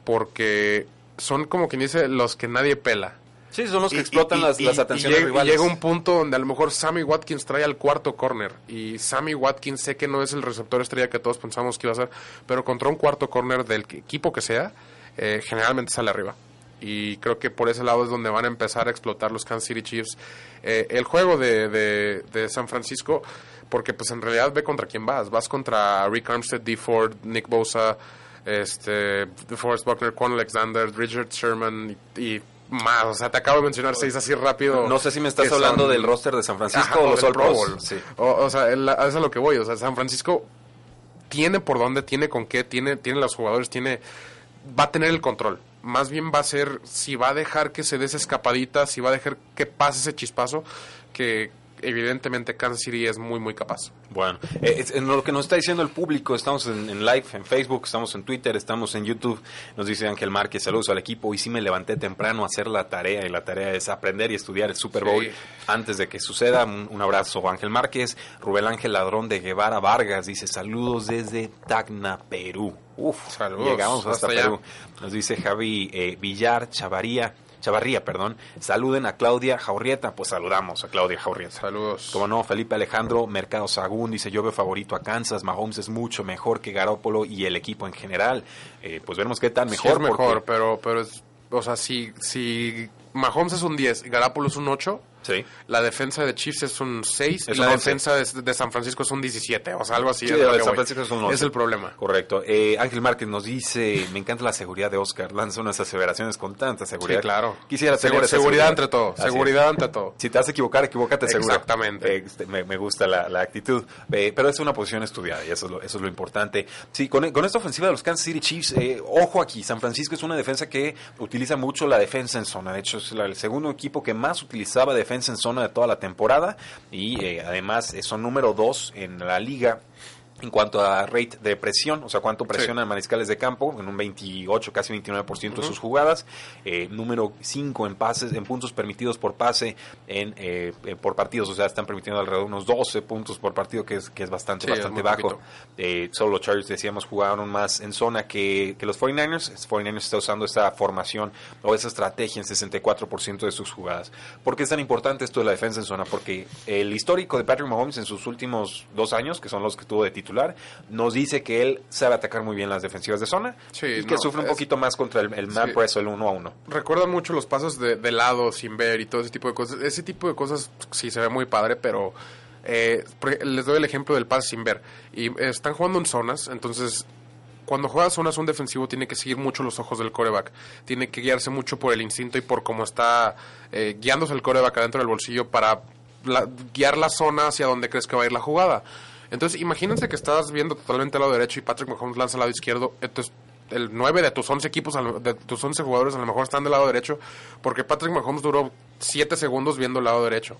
Speaker 2: porque son como quien dice los que nadie pela.
Speaker 1: Sí, son los que
Speaker 2: Y-
Speaker 1: explotan
Speaker 2: y-
Speaker 1: las,
Speaker 2: y-
Speaker 1: las atenciones
Speaker 2: llega, y
Speaker 1: rivales.
Speaker 2: llega un punto donde a lo mejor Sammy Watkins trae al cuarto corner. Y Sammy Watkins sé que no es el receptor estrella que todos pensamos que iba a ser, pero contra un cuarto corner del equipo que sea, eh, generalmente sale arriba. Y creo que por ese lado es donde van a empezar a explotar los Kansas City Chiefs. Eh, el juego de, de- de San Francisco, porque pues en realidad ve contra quién vas. Vas contra Rick Armstead, D. Ford, Nick Bosa, este, Forrest Buckner, Quan Alexander, Richard Sherman y, y más. O sea, te acabo de mencionar seis así rápido.
Speaker 1: No sé si me estás hablando
Speaker 2: son-
Speaker 1: del roster de San Francisco
Speaker 2: Ajá,
Speaker 1: o los All
Speaker 2: Pro. Bowl.
Speaker 1: Sí.
Speaker 2: O, o sea, el- es a lo que voy. O sea, San Francisco tiene por dónde, tiene con qué, tiene, tiene los jugadores, tiene va a tener el control. Más bien va a ser si va a dejar que se dé escapadita, si va a dejar que pase ese chispazo, que evidentemente Kansas City es muy, muy capaz.
Speaker 1: Bueno, eh, en lo que nos está diciendo el público, estamos en, en live, en Facebook, estamos en Twitter, estamos en YouTube. Nos dice Ángel Márquez, saludos al equipo. Y sí me levanté temprano a hacer la tarea, y la tarea es aprender y estudiar el Super Bowl
Speaker 2: Sí.
Speaker 1: antes de que suceda. Un, un abrazo, Ángel Márquez. Rubén Ángel Ladrón de Guevara Vargas dice, saludos desde Tacna, Perú. Uf,
Speaker 2: Saludos,
Speaker 1: llegamos hasta. Perú. Nos dice Javi eh, Villar Chavaría. Chavarría, perdón. Saluden a Claudia Jaurrieta. Pues saludamos a Claudia Jaurrieta.
Speaker 2: Saludos.
Speaker 1: Como no, Felipe Alejandro Mercado Sagún dice, yo veo favorito a Kansas, Mahomes es mucho mejor que Garópolo y el equipo en general. Eh, pues veremos qué tan
Speaker 2: Sí
Speaker 1: mejor.
Speaker 2: es mejor,
Speaker 1: porque-
Speaker 2: pero, pero es, o sea, si, si Mahomes es un 10 y Garoppolo es un 8,
Speaker 1: Sí.
Speaker 2: la defensa de Chiefs es un 6
Speaker 1: Es
Speaker 2: y la
Speaker 1: 11.
Speaker 2: defensa de, de San Francisco es un 17, o sea, algo así.
Speaker 1: Sí,
Speaker 2: es
Speaker 1: de San. Francisco es un 11.
Speaker 2: Es el problema.
Speaker 1: Correcto. Eh, Ángel Márquez nos dice, me encanta la seguridad de Oscar, lanza unas aseveraciones con tanta seguridad.
Speaker 2: Sí, claro.
Speaker 1: Quisiera tener
Speaker 2: Segur-
Speaker 1: esa
Speaker 2: seguridad ante todo,
Speaker 1: Así es.
Speaker 2: seguridad ante todo.
Speaker 1: Si te vas a equivocar, equivócate seguro.
Speaker 2: Exactamente.
Speaker 1: Eh, este, me, me gusta la, la actitud. Eh, pero es una posición estudiada y eso es lo, eso es lo importante. Sí, con, con esta ofensiva de los Kansas City Chiefs, eh, ojo aquí, San Francisco es una defensa que utiliza mucho la defensa en zona. De hecho, es la- el segundo equipo que más utilizaba defensa en zona de toda la temporada y eh, además eh, son número dos en la liga. En cuanto a rate de presión, o sea, cuánto presionan mariscales de campo, en un 28, casi 29% de sus jugadas. Eh, número 5 en pases, en puntos permitidos por pase en, eh, por partidos, o sea, están permitiendo alrededor de unos 12 puntos por partido, que es, que es bastante,
Speaker 2: Sí, es
Speaker 1: bastante
Speaker 2: muy
Speaker 1: bajo. Eh, solo los Chargers, decíamos, jugaron más en zona que, que los 49ers. Los 49ers está usando esta formación o esa estrategia en 64% de sus jugadas. ¿Por qué es tan importante esto de la defensa en zona? Porque el histórico de Patrick Mahomes en sus últimos dos años, que son los que tuvo de titular, nos dice que él sabe atacar muy bien las defensivas de zona
Speaker 2: Sí,
Speaker 1: y que
Speaker 2: no,
Speaker 1: sufre un
Speaker 2: es-
Speaker 1: poquito más contra el, el man
Speaker 2: Sí.
Speaker 1: press el uno a uno.
Speaker 2: Recuerdan mucho los pasos de, de lado, sin ver y todo ese tipo de cosas. Ese tipo de cosas sí se ve muy padre, pero eh, les doy el ejemplo del pase sin ver. Y están jugando en zonas, entonces cuando juega zonas un defensivo tiene que seguir mucho los ojos del coreback. Tiene que guiarse mucho por el instinto y por cómo está eh, guiándose el coreback adentro del bolsillo para la- guiar la zona hacia donde crees que va a ir la jugada. Entonces, imagínense que estás viendo totalmente al lado derecho y Patrick Mahomes lanza al lado izquierdo. Entonces, el 9 de tus 11 equipos, de tus 11 jugadores a lo mejor están del lado derecho, porque Patrick Mahomes duró 7 segundos viendo el lado derecho.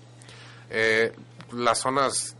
Speaker 2: Eh, las zonas...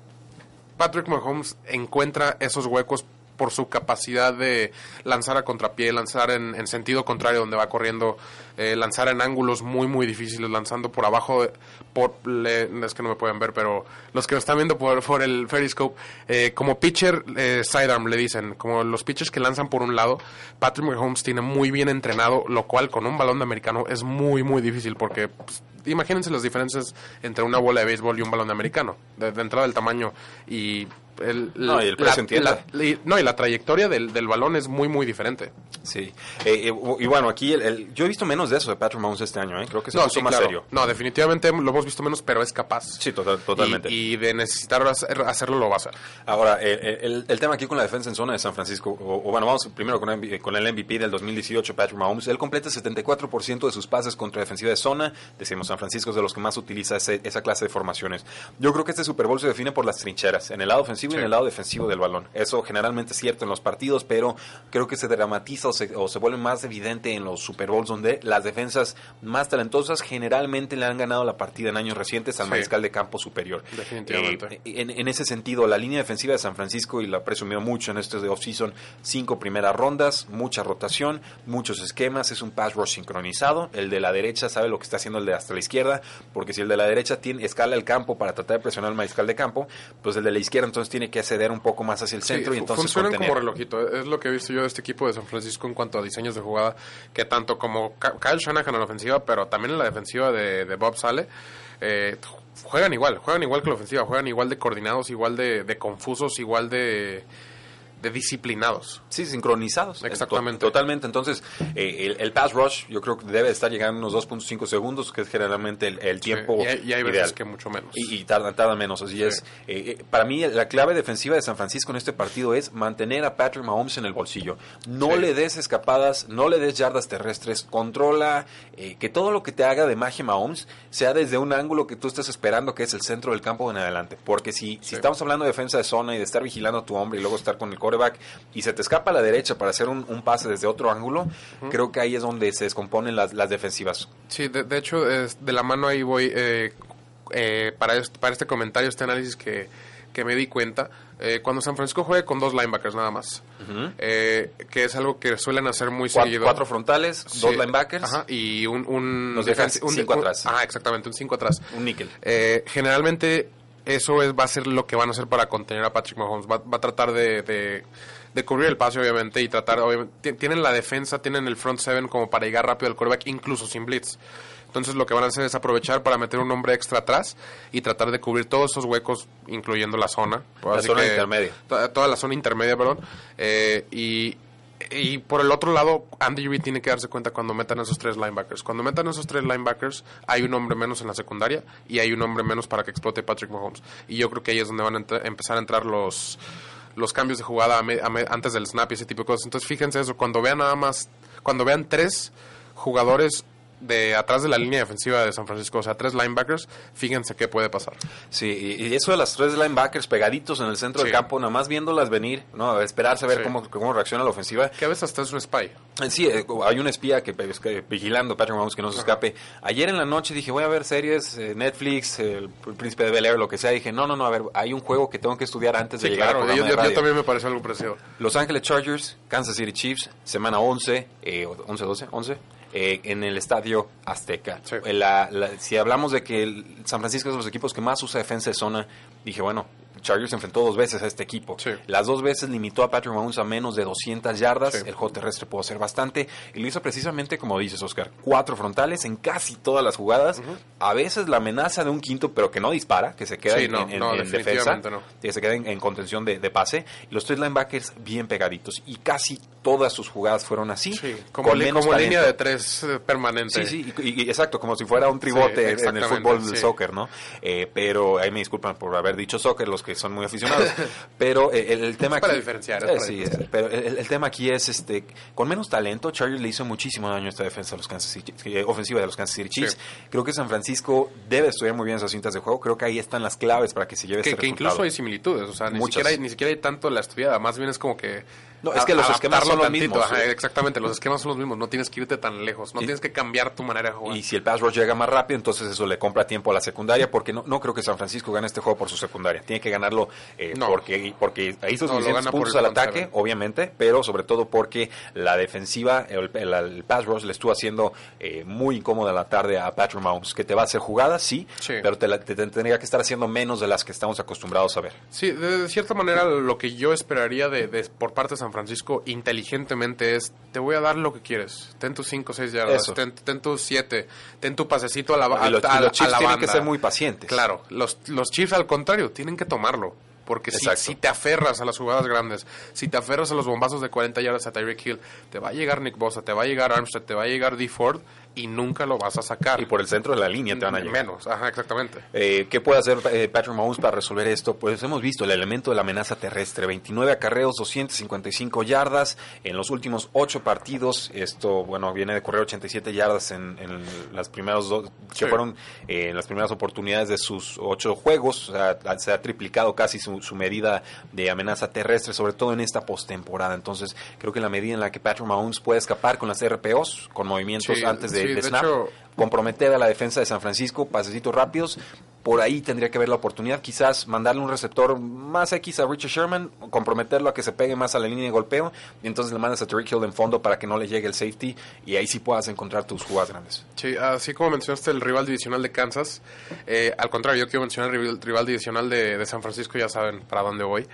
Speaker 2: Patrick Mahomes encuentra esos huecos por su capacidad de lanzar a contrapié, lanzar en, en sentido contrario donde va corriendo, eh, lanzar en ángulos muy muy difíciles, lanzando por abajo, por le- es que no me pueden ver, pero los que lo están viendo por, el Periscope, eh, como pitcher eh, sidearm le dicen, como los pitchers que lanzan por un lado, Patrick Mahomes tiene muy bien entrenado, lo cual con un balón de americano es muy muy difícil porque pues, imagínense las diferencias entre una bola de béisbol y un balón de americano, de, de entrada del tamaño y el,
Speaker 1: No, y el
Speaker 2: la- y- no, y la trayectoria del, del balón es muy, muy diferente.
Speaker 1: Sí. Eh, eh, y bueno, aquí el, el- yo he visto menos de eso de Patrick Mahomes este año, ¿eh? creo que se
Speaker 2: no,
Speaker 1: puso
Speaker 2: sí,
Speaker 1: más
Speaker 2: claro.
Speaker 1: serio.
Speaker 2: No, definitivamente lo hemos visto menos, pero es capaz.
Speaker 1: Sí, total- totalmente.
Speaker 2: Y, y de necesitar hacer- hacerlo, lo va a hacer.
Speaker 1: Ahora, el, el- tema aquí con la defensa en zona de San Francisco, o, o bueno, vamos primero con, el- con el MVP del 2018, Patrick Mahomes. Él completa 74% de sus pases contra defensiva de zona. Decimos, San Francisco es de los que más utiliza ese- esa clase de formaciones. Yo creo que este Super Bowl se define por las trincheras, en el lado ofensivo y
Speaker 2: Sí.
Speaker 1: en el lado defensivo del balón. Eso generalmente es cierto en los partidos, pero creo que se dramatiza o se, o se vuelve más evidente en los Super Bowls, donde las defensas más talentosas generalmente le han ganado la partida en años recientes al
Speaker 2: Sí.
Speaker 1: mariscal de campo superior.
Speaker 2: Definitivamente.
Speaker 1: Eh, en, en ese sentido, la línea defensiva de San Francisco, y la presumió mucho en este de off-season, cinco primeras rondas, mucha rotación, muchos esquemas, es un pass rush sincronizado. El de la derecha sabe lo que está haciendo el de hasta la izquierda, porque si el de la derecha tiene, escala el campo para tratar de presionar al mariscal de campo, pues el de la izquierda entonces tiene que ceder un poco más hacia el centro
Speaker 2: Sí,
Speaker 1: y entonces
Speaker 2: funcionan
Speaker 1: contener.
Speaker 2: como relojito. Es lo que he visto yo de este equipo de San Francisco en cuanto a diseños de jugada, que tanto como Kyle Shanahan en la ofensiva, pero también en la defensiva de, de Bob Sale, eh, juegan igual, juegan igual que la ofensiva, juegan igual de coordinados, igual de, de confusos, igual de, de disciplinados.
Speaker 1: Sí, sincronizados.
Speaker 2: Exactamente.
Speaker 1: To- Totalmente. Entonces, eh, el, el pass rush yo creo que debe estar llegando a unos 2.5 segundos, que es generalmente el, el tiempo
Speaker 2: y hay, y hay
Speaker 1: ideal.
Speaker 2: veces que mucho menos.
Speaker 1: Y, y tarda, tarda menos, así es. Eh, eh, para mí, la clave defensiva de San Francisco en este partido es mantener a Patrick Mahomes en el bolsillo. No
Speaker 2: Sí.
Speaker 1: le des escapadas, no le des yardas terrestres, controla eh, que todo lo que te haga de magia Mahomes sea desde un ángulo que tú estés esperando, que es el centro del campo en adelante. Porque si, si
Speaker 2: Sí.
Speaker 1: estamos hablando de defensa de zona y de estar vigilando a tu hombre y luego estar con el quarterback y se te escapa a la derecha para hacer un, un pase desde otro ángulo, creo que ahí es donde se descomponen las, las defensivas.
Speaker 2: Sí, de, de hecho, es- de la mano ahí voy eh, eh, para, este, para este comentario, este análisis que, que me di cuenta. eh, cuando San Francisco juega con dos linebackers nada más, eh, que es algo que suelen hacer muy
Speaker 1: Cuatro,
Speaker 2: seguido.
Speaker 1: cuatro frontales,
Speaker 2: Sí,
Speaker 1: dos linebackers,
Speaker 2: ajá, y un, un,
Speaker 1: Nos dejan
Speaker 2: defensi- un-
Speaker 1: cinco
Speaker 2: un-
Speaker 1: atrás.
Speaker 2: Ajá, exactamente, un 5 atrás.
Speaker 1: un níquel.
Speaker 2: Eh, generalmente eso es, va a ser lo que van a hacer para contener a Patrick Mahomes. Va, va a tratar de, de, de cubrir el pase, obviamente, y tratar, obviamente, ti- tienen la defensa, tienen el front seven como para llegar rápido al quarterback, incluso sin blitz. Entonces lo que van a hacer es aprovechar para meter un hombre extra atrás y tratar de cubrir todos esos huecos, incluyendo la zona.
Speaker 1: La zona
Speaker 2: que-
Speaker 1: intermedia.
Speaker 2: to- Toda la zona intermedia, perdón. Eh, y Y por el otro lado, Andy Reid tiene que darse cuenta cuando metan esos tres linebackers. Cuando metan esos tres linebackers, hay un hombre menos en la secundaria y hay un hombre menos para que explote Patrick Mahomes. Y yo creo que ahí es donde van a empezar a entrar los, los cambios de jugada a me- a me- antes del snap y ese tipo de cosas. Entonces, fíjense eso. Cuando vean nada más, cuando vean tres jugadores de atrás de la línea defensiva de San Francisco, o sea, tres linebackers, fíjense qué puede pasar.
Speaker 1: Sí, y eso de las tres linebackers pegaditos en el centro del campo, nada más viéndolas venir, ¿no? Esperarse a ver
Speaker 2: Sí.
Speaker 1: cómo, cómo reacciona la ofensiva.
Speaker 2: Que a veces hasta es un spy.
Speaker 1: Eh, Sí, eh, hay un espía que, vigilando a Patrick Mahomes que no se escape. Ayer en la noche dije, voy a ver series, eh, Netflix, el, Príncipe de Bel Air, lo que sea. Dije, no, no, no, a ver, hay un juego que tengo que estudiar antes de llegar
Speaker 2: claro.
Speaker 1: al
Speaker 2: Yo,
Speaker 1: de
Speaker 2: yo- también me pareció algo parecido.
Speaker 1: Los Ángeles Chargers, Kansas City Chiefs, semana 11, eh, 11, 12, 11, eh, en el estadio Azteca.
Speaker 2: Sí.
Speaker 1: Eh, la- la- si hablamos de que el San Francisco es de los equipos que más usa defensa de zona, dije, bueno, Chargers enfrentó dos veces a este equipo.
Speaker 2: Sí.
Speaker 1: Las dos veces limitó a Patrick Mahomes a menos de 200 yardas.
Speaker 2: Sí.
Speaker 1: El juego terrestre pudo ser bastante. Y lo hizo precisamente como dices, Oscar. Cuatro frontales en casi todas las jugadas. A veces la amenaza de un quinto, pero que no dispara, que se queda
Speaker 2: Sí,
Speaker 1: en,
Speaker 2: no,
Speaker 1: en- en-
Speaker 2: no,
Speaker 1: en defensa. Que se queda en, en contención de, de pase. Y los tres linebackers bien pegaditos. Y casi todas sus jugadas fueron así.
Speaker 2: Sí, como,
Speaker 1: con
Speaker 2: li- como línea de tres eh, permanente.
Speaker 1: Sí, sí, y, y- exacto, como si fuera un tribote en el fútbol del soccer, ¿no? Eh, pero ahí me disculpan por haber dicho soccer, los que son muy aficionados. <laughs> pero eh, el, el tema
Speaker 2: Es para
Speaker 1: aquí-
Speaker 2: diferenciar, es
Speaker 1: Eh,
Speaker 2: para
Speaker 1: sí,
Speaker 2: diferenciar.
Speaker 1: pero el, el tema aquí es, este, con menos talento, Chargers le hizo muchísimo daño a esta defensa de los Kansas City, eh, ofensiva de los Kansas City Chiefs.
Speaker 2: Sí.
Speaker 1: Creo que San Francisco debe estudiar muy bien esas cintas de juego. Creo que ahí están las claves para que se lleve
Speaker 2: Que,
Speaker 1: este
Speaker 2: que
Speaker 1: resultado.
Speaker 2: incluso hay similitudes, o sea, ni siquiera, hay, ni siquiera hay tanto la estudiada, más bien es como que...
Speaker 1: No, es que los esquemas son los mismos,
Speaker 2: ajá,
Speaker 1: sí.
Speaker 2: exactamente, los esquemas son los mismos, no tienes que irte tan lejos, no
Speaker 1: Y-
Speaker 2: tienes que cambiar tu manera de jugar.
Speaker 1: Y si el pass rush llega más rápido, entonces eso le compra tiempo a la secundaria, porque no, no creo que San Francisco gane este juego por su secundaria. Tiene que ganarlo eh,
Speaker 2: No.
Speaker 1: porque, porque hizo
Speaker 2: No,
Speaker 1: suficientes puntos al ataque, obviamente, pero sobre todo porque la defensiva, el, el- el pass rush le estuvo haciendo eh, muy incómoda la tarde a Patrick Mahomes, que te va a hacer jugadas, sí,
Speaker 2: Sí.
Speaker 1: pero te, la- te- te tendría que estar haciendo menos de las que estamos acostumbrados a ver.
Speaker 2: Sí, de, de cierta manera lo que yo esperaría de, de- por parte de San Francisco inteligentemente es, te voy a dar lo que quieres, ten tus 5 o 6 yardas, ten, ten tus 7, ten tu pasecito a la, ba-
Speaker 1: Y los,
Speaker 2: a-
Speaker 1: y los
Speaker 2: a
Speaker 1: Chiefs tienen que ser muy pacientes.
Speaker 2: Claro, los, los Chiefs al contrario, tienen que tomarlo. Porque si, si te aferras a las jugadas grandes, si te aferras a los bombazos de 40 yardas a Tyreek Hill, te va a llegar Nick Bosa, te va a llegar Armstead, te va a llegar D. Ford y nunca lo vas a sacar.
Speaker 1: Y por el centro de la línea te van a llegar.
Speaker 2: Menos, ajá, exactamente.
Speaker 1: Eh, ¿Qué puede hacer eh, Patrick Mahomes para resolver esto? Pues hemos visto el elemento de la amenaza terrestre. 29 acarreos, 255 yardas. En los últimos 8 partidos, esto, bueno, viene de correr 87 yardas en, en las primeros dos,
Speaker 2: Sí.
Speaker 1: que fueron eh, en las primeras oportunidades de sus 8 juegos. O sea, se ha triplicado casi su, su medida de amenaza terrestre, sobre todo en esta postemporada. Entonces, creo que la medida en la que Patrick Mahomes puede escapar con las RPOs, con movimientos
Speaker 2: Sí,
Speaker 1: antes de,
Speaker 2: sí,
Speaker 1: de snap,
Speaker 2: hecho-
Speaker 1: comprometer a la defensa de San Francisco, pasecitos rápidos. Por ahí tendría que haber la oportunidad, quizás mandarle un receptor más X a Richard Sherman, comprometerlo a que se pegue más a la línea de golpeo, y entonces le mandas a Tariq Hill en fondo para que no le llegue el safety, y ahí sí puedas encontrar tus jugadas grandes.
Speaker 2: Sí, así como mencionaste el rival divisional de Kansas, eh, al contrario, yo quiero mencionar el rival, rival divisional de, de San Francisco, ya saben para dónde voy.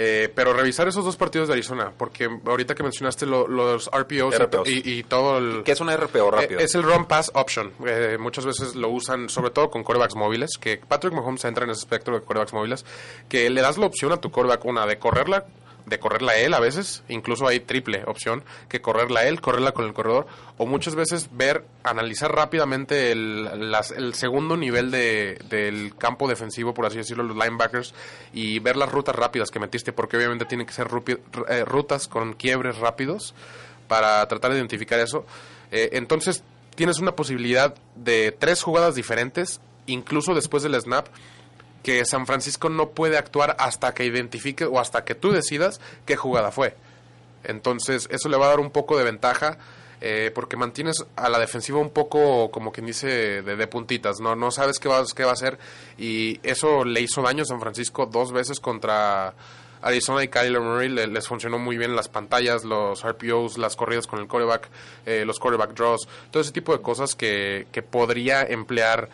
Speaker 2: Eh, pero revisar esos dos partidos de Arizona, porque ahorita que mencionaste lo- los RPOs, y-
Speaker 1: RPOs.
Speaker 2: Y, y todo el...
Speaker 1: ¿Qué es una RPO rápido?
Speaker 2: Eh, Es el run pass option. Eh, muchas veces lo usan, sobre todo con corebacks móviles, que Patrick Mahomes entra en ese espectro de corebacks móviles, que le das la opción a tu coreback, una de correrla, de correrla él a veces, incluso hay triple opción, que correrla él, correrla con el corredor, o muchas veces ver, analizar rápidamente el, las- el segundo nivel de, del campo defensivo, por así decirlo, los linebackers, y ver las rutas rápidas que metiste, porque obviamente tienen que ser eh, rutas con quiebres rápidos para tratar de identificar eso. Eh, entonces, tienes una posibilidad de tres jugadas diferentes, incluso después del snap, que San Francisco no puede actuar hasta que identifique o hasta que tú decidas qué jugada fue. Entonces, eso le va a dar un poco de ventaja. eh, porque mantienes a la defensiva un poco, como quien dice, de, de puntitas, ¿no? No sabes qué va, qué va a hacer. Y eso le hizo daño a San Francisco dos veces contra Arizona y Kyler Murray. Le- les funcionó muy bien las pantallas, los RPOs, las corridas con el quarterback, eh, los quarterback draws, todo ese tipo de cosas que, que podría emplear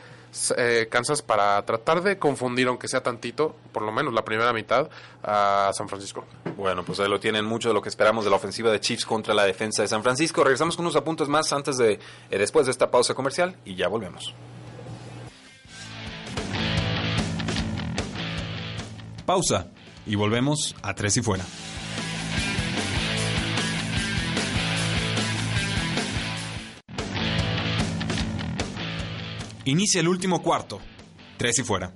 Speaker 2: eh, Kansas para tratar de confundir, aunque sea tantito, por lo menos la primera mitad, a San Francisco.
Speaker 1: Bueno, pues ahí lo tienen mucho de lo que esperamos de la ofensiva de Chiefs contra la defensa de San Francisco. Regresamos con unos apuntes más antes de, eh, después de esta pausa comercial y ya volvemos.
Speaker 3: Pausa y volvemos a Tres y Fuera. Inicia el último cuarto. Tres y fuera.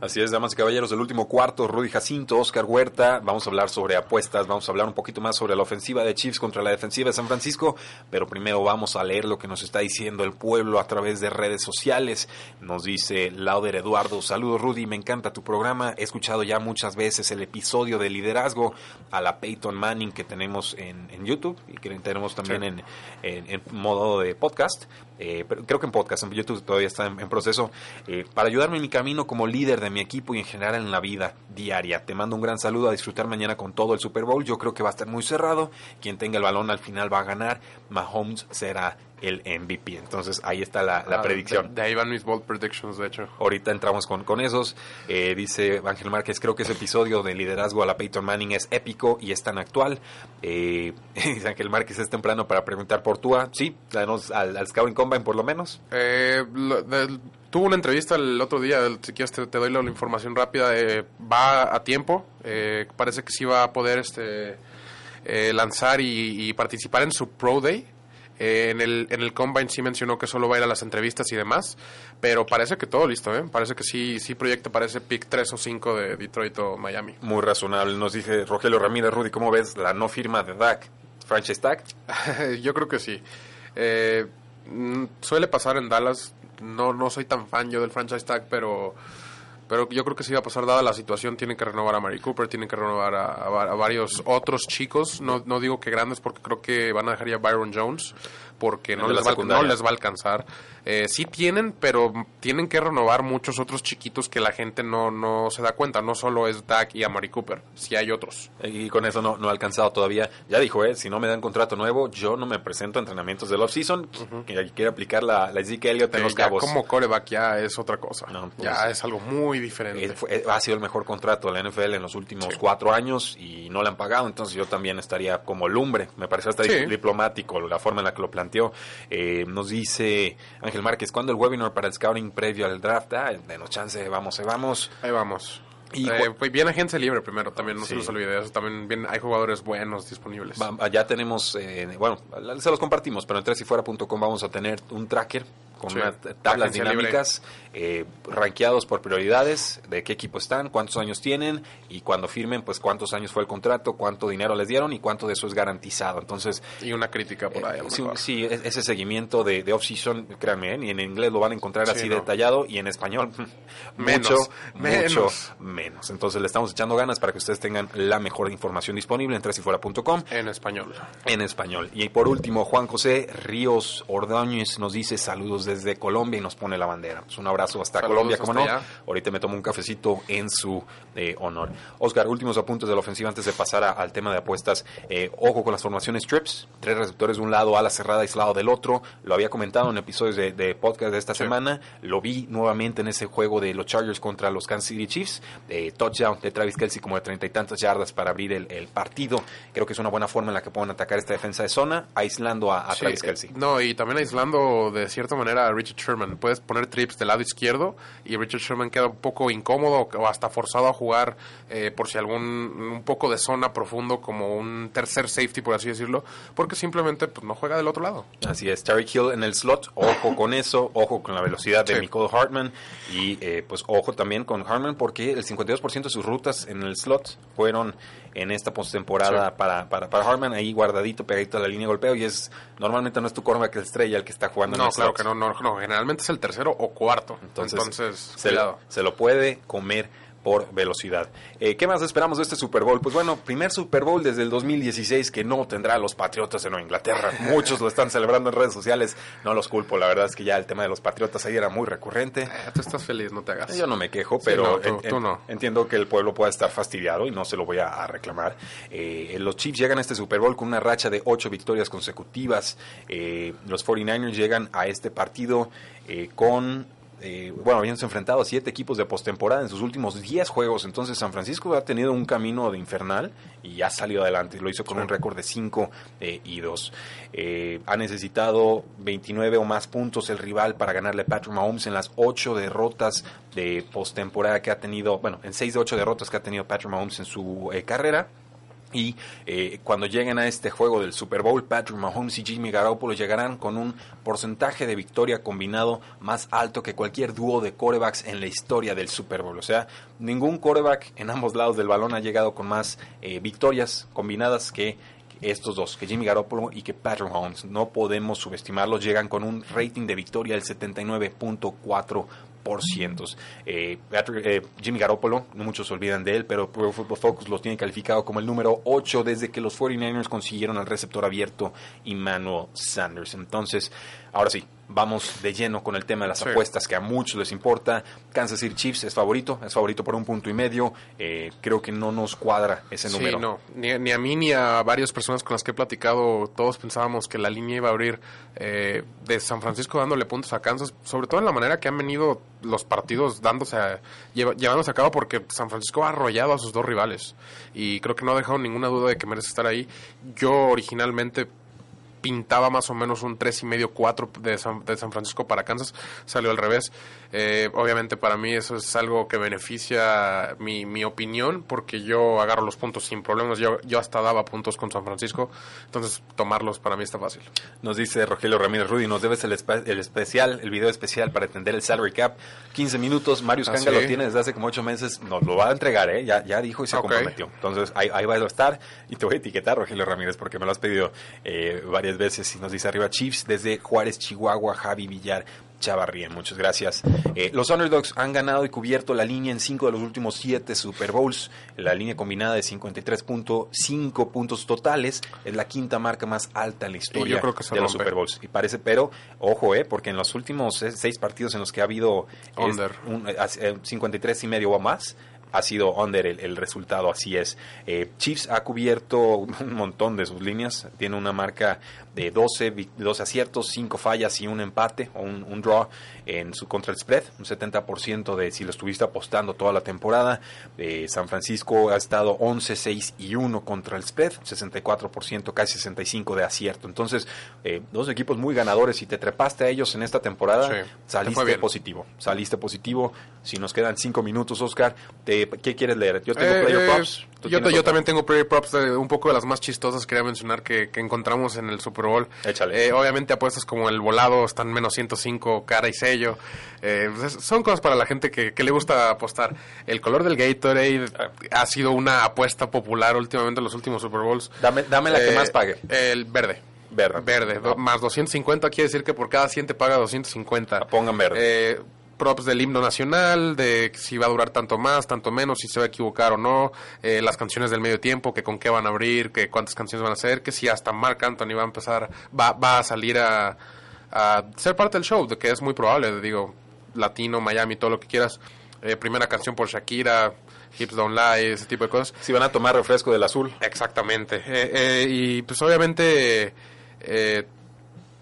Speaker 1: Así es, damas y caballeros, del último cuarto, Rudy Jacinto, Oscar Huerta. Vamos a hablar sobre apuestas, vamos a hablar un poquito más sobre la ofensiva de Chiefs contra la defensiva de San Francisco, pero primero vamos a leer lo que nos está diciendo el pueblo a través de redes sociales. Nos dice Lauder Eduardo, saludos Rudy, me encanta tu programa, he escuchado ya muchas veces el episodio de liderazgo a la Peyton Manning que tenemos en, en YouTube y que tenemos también en, en, en, modo de podcast. Eh, pero creo que en podcast, en YouTube todavía está en, en proceso, eh, para ayudarme en mi camino como líder de mi equipo y en general en la vida diaria. Te mando un gran saludo a disfrutar mañana con todo el Super Bowl. Yo creo que va a estar muy cerrado. Quien tenga el balón al final va a ganar. Mahomes será el MVP. Entonces ahí está la, la
Speaker 2: Ah,
Speaker 1: predicción.
Speaker 2: De, de ahí van mis bold predictions, de hecho.
Speaker 1: Ahorita entramos con, con esos. Eh, dice Ángel Márquez, creo que ese episodio de liderazgo a la Peyton Manning es épico y es tan actual. Eh, <laughs> dice Ángel Márquez, es temprano para preguntar por Tua. Sí, danos al, al Scouting Combine por lo menos.
Speaker 2: Eh, lo- de- tuvo una entrevista el otro día, si quieres te, te doy la, la información rápida. eh, va a tiempo, eh, parece que sí va a poder este eh, lanzar y, y participar en su Pro Day. Eh, en, el, en el Combine sí mencionó que solo va a ir a las entrevistas y demás, pero parece que todo listo, ¿eh? Parece que sí, sí proyecta, parece pick 3 o 5 de Detroit o Miami.
Speaker 1: Muy razonable. Nos dice Rogelio Ramírez, Rudy, ¿cómo ves la no firma de Dak? Franchise Tag. <laughs>
Speaker 2: Yo creo que sí. Eh, mm, suele pasar en Dallas. No, no soy tan fan yo del franchise tag, pero, pero yo creo que sí va a pasar dada la situación. Tienen que renovar a Mary Cooper, tienen que renovar a, a va- a varios otros chicos. No, no digo que grandes porque creo que van a dejar ya Byron Jones porque no les, va, no les va a alcanzar. Eh, sí tienen, pero tienen que renovar muchos otros chiquitos que la gente no, no se da cuenta. No solo es Dak y a Mary Cooper, sí hay otros.
Speaker 1: Y con eso no, no ha alcanzado todavía. Ya dijo, eh, si no me dan contrato nuevo, yo no me presento a entrenamientos del off-season. Que quiere aplicar la, la Zeke Elliott en los
Speaker 2: ya
Speaker 1: cabos.
Speaker 2: como coreback ya es otra cosa.
Speaker 1: No, pues-
Speaker 2: ya es algo muy diferente.
Speaker 1: Eh, fue- eh, ha sido el mejor contrato de la NFL en los últimos cuatro años y no le han pagado, entonces yo también estaría como lumbre. Me pareció hasta
Speaker 2: Sí.
Speaker 1: diplomático la forma en la que lo planteó. Eh, nos dice Ángel Márquez, ¿cuándo el webinar para el scouting previo al draft? Ah, denos chance, vamos, eh, vamos.
Speaker 2: Ahí vamos.
Speaker 1: Y
Speaker 2: Eh,
Speaker 1: cu-
Speaker 2: pues viene agencia libre primero, también no
Speaker 1: Sí.
Speaker 2: se nos olvide eso. También viene- hay jugadores buenos disponibles.
Speaker 1: Ya tenemos, eh, bueno, se los compartimos, pero en tresifuera.com vamos a tener un tracker con
Speaker 2: Sí,
Speaker 1: unas
Speaker 2: la
Speaker 1: tablas dinámicas, eh, rankeados por prioridades, de qué equipo están, cuántos años tienen y cuando firmen, pues cuántos años fue el contrato, cuánto dinero les dieron y cuánto de eso es garantizado. Entonces,
Speaker 2: Y una crítica por ahí. lo
Speaker 1: Sí, e- ese seguimiento de, de off-season, créanme, ¿eh? y en inglés lo van a encontrar
Speaker 2: Sí,
Speaker 1: así
Speaker 2: no.
Speaker 1: detallado y en español <laughs>
Speaker 2: Menos,
Speaker 1: mucho,
Speaker 2: menos.
Speaker 1: mucho menos. Entonces le estamos echando ganas para que ustedes tengan la mejor información disponible en tresifuera.com
Speaker 2: En español.
Speaker 1: en español. Y por último, Juan José Ríos Ordóñez nos dice saludos desde Colombia y nos pone la bandera. Pues un abrazo hasta
Speaker 2: Saludos
Speaker 1: Colombia, como no.
Speaker 2: allá.
Speaker 1: Ahorita me tomo un cafecito en su eh, honor. Oscar, últimos apuntes de la ofensiva antes de pasar a- al tema de apuestas. Eh, ojo con las formaciones trips, tres receptores de un lado, ala cerrada, aislado del otro. Lo había comentado en episodios de, de podcast de esta
Speaker 2: Sí.
Speaker 1: semana. Lo vi nuevamente en ese juego de los Chargers contra los Kansas City Chiefs. Eh, touchdown de Travis Kelsey como de treinta y tantas yardas para abrir el, el partido. Creo que es una buena forma en la que pueden atacar esta defensa de zona, aislando a, a
Speaker 2: Sí,
Speaker 1: Travis
Speaker 2: eh,
Speaker 1: Kelsey.
Speaker 2: No, y también aislando de cierta manera a Richard Sherman. Puedes poner trips del lado izquierdo y Richard Sherman queda un poco incómodo o hasta forzado a jugar eh, por si algún un poco de zona profundo como un tercer safety, por así decirlo, porque simplemente pues, no juega del otro lado.
Speaker 1: Así es, Tyreek Hill en el slot, ojo con eso, ojo con la velocidad de
Speaker 2: Sí.
Speaker 1: Nicole Hartman y eh, pues ojo también con Hartman porque el 52% de sus rutas en el slot fueron en esta postemporada
Speaker 2: Sí.
Speaker 1: para, para, para Hartman, ahí guardadito, pegadito a la línea de golpeo y es normalmente no es tu cornerback estrella el que está jugando en
Speaker 2: No,
Speaker 1: el
Speaker 2: claro que no, no, no, generalmente es el tercero o cuarto.
Speaker 1: Entonces,
Speaker 2: Entonces,
Speaker 1: se,
Speaker 2: cuidado.
Speaker 1: se lo puede comer por velocidad. Eh, ¿Qué más esperamos de este Super Bowl? Pues bueno, primer Super Bowl desde el 2016 que no tendrá a los Patriotas en Nueva Inglaterra. <laughs> Muchos lo están celebrando en redes sociales. No los culpo, la verdad es que ya el tema de los Patriotas ahí era muy recurrente.
Speaker 2: Eh, tú estás feliz, no te hagas.
Speaker 1: Yo no me quejo,
Speaker 2: Sí,
Speaker 1: pero
Speaker 2: no, tú-
Speaker 1: en-
Speaker 2: tú
Speaker 1: en-
Speaker 2: no.
Speaker 1: entiendo que el pueblo pueda estar fastidiado y no se lo voy a, a reclamar. Eh, los Chiefs llegan a este Super Bowl con una racha de ocho victorias consecutivas. Eh, los 49ers llegan a este partido con eh, bueno, habían enfrentado a siete equipos de postemporada en sus últimos 10 juegos. Entonces, San Francisco ha tenido un camino de infernal y ha salido adelante. Lo hizo con un récord de 5 y 2. ha necesitado 29 o más puntos el rival para ganarle a Patrick Mahomes en las 8 derrotas de postemporada que ha tenido. Bueno, en 6 de 8 derrotas que ha tenido Patrick Mahomes en su eh, carrera. Y eh, cuando lleguen a este juego del Super Bowl, Patrick Mahomes y Jimmy Garoppolo llegarán con un porcentaje de victoria combinado más alto que cualquier dúo de corebacks en la historia del Super Bowl. O sea, ningún coreback en ambos lados del balón ha llegado con más eh, victorias combinadas que estos dos, que Jimmy Garoppolo y que Patrick Mahomes. No podemos subestimarlos, llegan con un rating de victoria del 79.4%. Eh, Patrick- eh, Jimmy Garoppolo, no muchos se olvidan de él, pero Pro Football Focus los tiene calificado como el número 8 desde que los 49ers consiguieron al receptor abierto Emmanuel Sanders. Entonces, ahora sí, vamos de lleno con el tema de las
Speaker 2: Sí.
Speaker 1: apuestas que a muchos les importa. Kansas City Chiefs es favorito, es favorito por un punto y medio. Eh, creo que no nos cuadra ese
Speaker 2: Sí,
Speaker 1: número.
Speaker 2: no. Ni, ni a mí ni a varias personas con las que he platicado, todos pensábamos que la línea iba a abrir eh, de San Francisco dándole puntos a Kansas, sobre todo en la manera que han venido los partidos dándose a- llevándose a cabo, porque San Francisco ha arrollado a sus dos rivales y creo que no ha dejado ninguna duda de que merece estar ahí. Yo originalmente pintaba más o menos un 3 y medio 4 de San, de San Francisco para Kansas salió al revés Eh, obviamente para mí eso es algo que beneficia mi, mi opinión porque yo agarro los puntos sin problemas yo, yo hasta daba puntos con San Francisco entonces tomarlos para mí está fácil
Speaker 1: Nos dice Rogelio Ramírez Rudy, nos debes el, espe- el especial, el video especial para entender el salary cap. 15 minutos, Marius
Speaker 2: Ah,
Speaker 1: Kanga
Speaker 2: ¿sí?
Speaker 1: lo tiene desde hace como 8 meses, nos lo va a entregar, ¿eh? Ya, ya dijo y se comprometió. Entonces ahí, ahí va a estar y te voy a etiquetar, Rogelio Ramírez, porque me lo has pedido eh, varias veces y nos dice arriba Chiefs desde Juárez, Chihuahua, Javi Villar. Chavarría, muchas gracias. Eh, los Underdogs han ganado y cubierto la línea en cinco de los últimos siete Super Bowls. La línea combinada de 53.5 puntos totales es la quinta marca más alta en la historia
Speaker 2: yo creo que
Speaker 1: de los
Speaker 2: rompe.
Speaker 1: Super Bowls. Y parece, pero ojo, eh, porque en los últimos seis partidos en los que ha habido es, un, eh, as- eh, 53 y medio o más, ha sido under el, el resultado, así es. Eh, Chiefs ha cubierto un montón de sus líneas, tiene una marca de 12, vi- 12 aciertos, 5 fallas y un empate o un, un draw en su contra el spread, un 70% de si lo estuviste apostando toda la temporada. Eh, San Francisco ha estado 11, 6 y 1 contra el spread, 64%, casi 65% de acierto. Entonces, eh, dos equipos muy ganadores. Si te trepaste a ellos en esta temporada,
Speaker 2: Sí,
Speaker 1: saliste positivo. Saliste positivo. Si nos quedan 5 minutos, Oscar, te- ¿qué quieres leer? Yo tengo
Speaker 2: Eh,
Speaker 1: player
Speaker 2: eh,
Speaker 1: props. ¿tú
Speaker 2: yo, también tengo player props de un poco de las más chistosas quería mencionar que, que encontramos en el Super Bowl.
Speaker 1: Échale.
Speaker 2: Eh, obviamente apuestas como el volado están menos 105 cara y sello. Eh, pues es- son cosas para la gente que, que le gusta apostar. El color del Gatorade ha sido una apuesta popular últimamente en los últimos Super Bowls.
Speaker 1: Dame, dame la que
Speaker 2: Eh,
Speaker 1: más pague.
Speaker 2: El verde.
Speaker 1: Verde.
Speaker 2: Verde. do- más 250 quiere decir que por cada 100 te paga 250.
Speaker 1: Pongan verde.
Speaker 2: Eh, props del himno nacional, de si va a durar tanto más, tanto menos, si se va a equivocar o no, eh, las canciones del medio tiempo, que con qué van a abrir, que cuántas canciones van a hacer, que si hasta Mark Anthony va a empezar, va, va a salir a, a ser parte del show, de que es muy probable, digo, latino, Miami, todo lo que quieras. Eh, primera canción por Shakira, Hips Don't Lie, ese tipo de cosas.
Speaker 1: Si van a tomar refresco del azul.
Speaker 2: Exactamente. Eh, eh, y pues obviamente eh,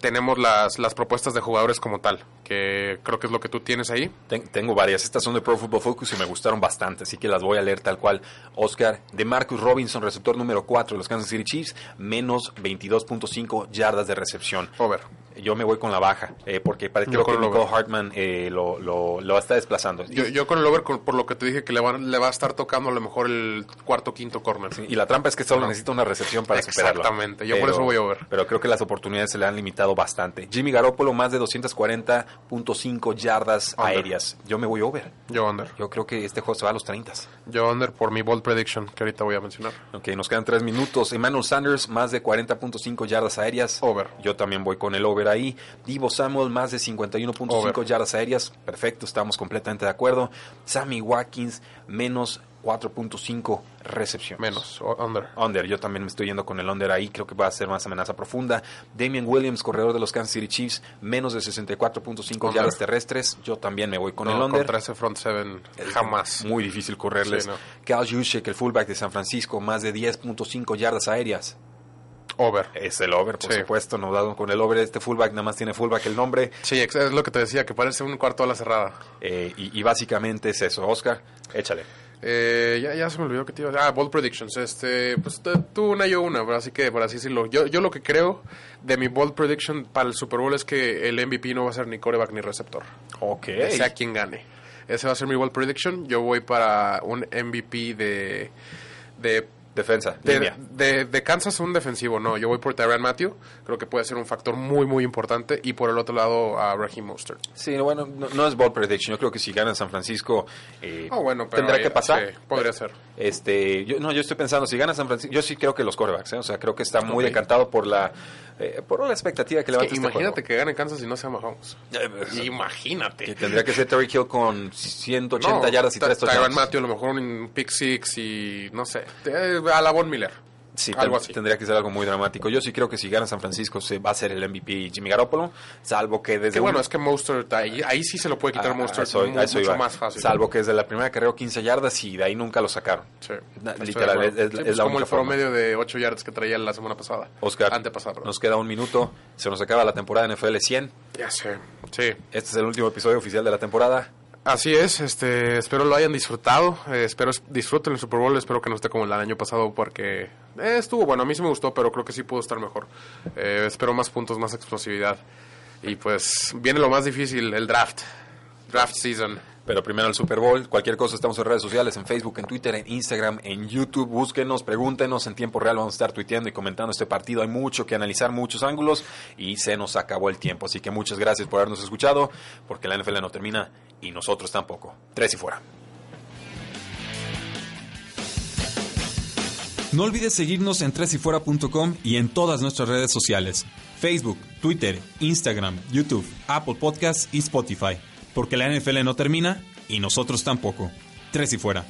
Speaker 2: tenemos las, las propuestas de jugadores como tal, que creo que es lo que tú tienes ahí.
Speaker 1: Ten- tengo varias. Estas son de Pro Football Focus y me gustaron bastante, así que las voy a leer tal cual. Oscar, de Marcus Robinson, receptor número 4 de los Kansas City Chiefs, menos 22.5 yardas de recepción.
Speaker 2: Over.
Speaker 1: Yo me voy con la baja, eh, porque parece creo que Nicole. Hartman eh, lo, lo, lo está desplazando.
Speaker 2: Yo, yo con el over, con- por lo que te dije, que le va, le va a estar tocando a lo mejor el cuarto quinto corner.
Speaker 1: Y la trampa es que solo necesita una recepción para superarlo.
Speaker 2: Exactamente. Yo por eso voy over.
Speaker 1: Pero creo que las oportunidades se le han limitado bastante. Jimmy Garoppolo, más de 240.5 yardas
Speaker 2: Under.
Speaker 1: aéreas. Yo me voy over.
Speaker 2: Yo under.
Speaker 1: Yo creo que este juego se va a los 30.
Speaker 2: Yo under por mi bold prediction, que ahorita voy a mencionar.
Speaker 1: Ok, nos quedan tres minutos. Emmanuel Sanders, más de 40.5 yardas aéreas.
Speaker 2: Over.
Speaker 1: Yo también voy con el over ahí. Divo Samuel, más de 51.5
Speaker 2: Over.
Speaker 1: yardas aéreas. Perfecto, estamos completamente de acuerdo. Sammy Watkins, menos 4.5 recepciones.
Speaker 2: Menos. Under.
Speaker 1: Under, yo también me estoy yendo con el under ahí, creo que va a ser más amenaza profunda. Damian Williams, corredor de los Kansas City Chiefs, menos de 64.5
Speaker 2: Under.
Speaker 1: yardas terrestres. Yo también me voy con
Speaker 2: No,
Speaker 1: el under.
Speaker 2: Contra ese front seven, jamás.
Speaker 1: Muy difícil correrles.
Speaker 2: Sí, no.
Speaker 1: Cal Juszczyk, el fullback de San Francisco, más de 10.5 yardas aéreas.
Speaker 2: Over.
Speaker 1: Es el over, por
Speaker 2: Sí.
Speaker 1: supuesto, no dado con el over. Este fullback nada más tiene fullback el nombre.
Speaker 2: Sí, es lo que te decía, que parece un cuarto a la cerrada.
Speaker 1: eh, y, y básicamente es eso. Oscar, échale.
Speaker 2: Eh, ya, ya se me olvidó que te iba a Ah, bold predictions. Este, pues tú una, yo una, pero así que, por así decirlo. Yo, yo lo que creo de mi bold prediction para el Super Bowl es que el MVP no va a ser ni coreback ni receptor.
Speaker 1: Ok.
Speaker 2: Sea quien gane. Ese va a ser mi bold prediction. Yo voy para un MVP de, de
Speaker 1: Defensa,
Speaker 2: De, de, de Kansas un defensivo, no. Yo voy por Tyrann Matthew. Creo que puede ser un factor muy, muy importante. Y por el otro lado a Raheem Mostert.
Speaker 1: Sí, bueno, no, no es ball prediction. Yo creo que si gana San Francisco, eh,
Speaker 2: Oh, bueno, pero
Speaker 1: tendrá
Speaker 2: ahí-
Speaker 1: que pasar.
Speaker 2: sí, podría ser.
Speaker 1: Este, yo, no, yo estoy pensando, si gana San Francisco, yo sí creo que los corebacks, ¿eh? o sea, creo que está muy
Speaker 2: Ok.
Speaker 1: decantado por la, eh, por la expectativa que
Speaker 2: Es que
Speaker 1: levanta este
Speaker 2: imagínate
Speaker 1: juego.
Speaker 2: que gane Kansas y no sea Mahomes.
Speaker 1: Eh, pues,
Speaker 2: Imagínate.
Speaker 1: que tendría que ser Terry Hill con 180
Speaker 2: No,
Speaker 1: yardas y
Speaker 2: Ty-
Speaker 1: 3
Speaker 2: Tyrann
Speaker 1: touchdowns.
Speaker 2: Matthew a lo mejor un pick six y no sé. eh, A la Von Miller.
Speaker 1: Sí,
Speaker 2: algo así.
Speaker 1: tendría que ser algo muy dramático. Yo sí creo que si gana San Francisco se va a ser el MVP Jimmy Garoppolo, salvo que desde
Speaker 2: Que bueno,
Speaker 1: un-
Speaker 2: es que Mostert, ahí, ahí sí se lo puede quitar
Speaker 1: Ah,
Speaker 2: Mostert mucho
Speaker 1: iba.
Speaker 2: más fácil.
Speaker 1: Salvo que desde la primera carrera 15 yardas y de ahí nunca lo sacaron.
Speaker 2: Sí,
Speaker 1: literal, es-
Speaker 2: pues
Speaker 1: la
Speaker 2: como
Speaker 1: única
Speaker 2: el
Speaker 1: forma.
Speaker 2: promedio de 8 yardas que traía la semana pasada.
Speaker 1: Oscar,
Speaker 2: Antepasada, perdón.
Speaker 1: nos queda un minuto, se nos acaba la temporada NFL 100.
Speaker 2: Ya sé. Sí.
Speaker 1: Este es el último episodio oficial de la temporada.
Speaker 2: Así es, este, espero lo hayan disfrutado, eh, espero es- disfruten el Super Bowl, espero que no esté como el año pasado porque eh, estuvo bueno, a mí sí me gustó, pero creo que sí pudo estar mejor. Eh, espero más puntos, más explosividad. Y pues viene lo más difícil, el draft, draft season.
Speaker 1: Pero primero el Super Bowl. Cualquier cosa estamos en redes sociales, en Facebook, en Twitter, en Instagram, en YouTube. Búsquenos, pregúntenos. En tiempo real vamos a estar tuiteando y comentando este partido. Hay mucho que analizar, muchos ángulos y se nos acabó el tiempo. Así que muchas gracias por habernos escuchado, porque la NFL no termina y nosotros tampoco. Tres y fuera.
Speaker 3: No olvides seguirnos en tresyfuera.com y en todas nuestras redes sociales: Facebook, Twitter, Instagram, YouTube, Apple Podcasts y Spotify. Porque la NFL no termina y nosotros tampoco. Tres y fuera.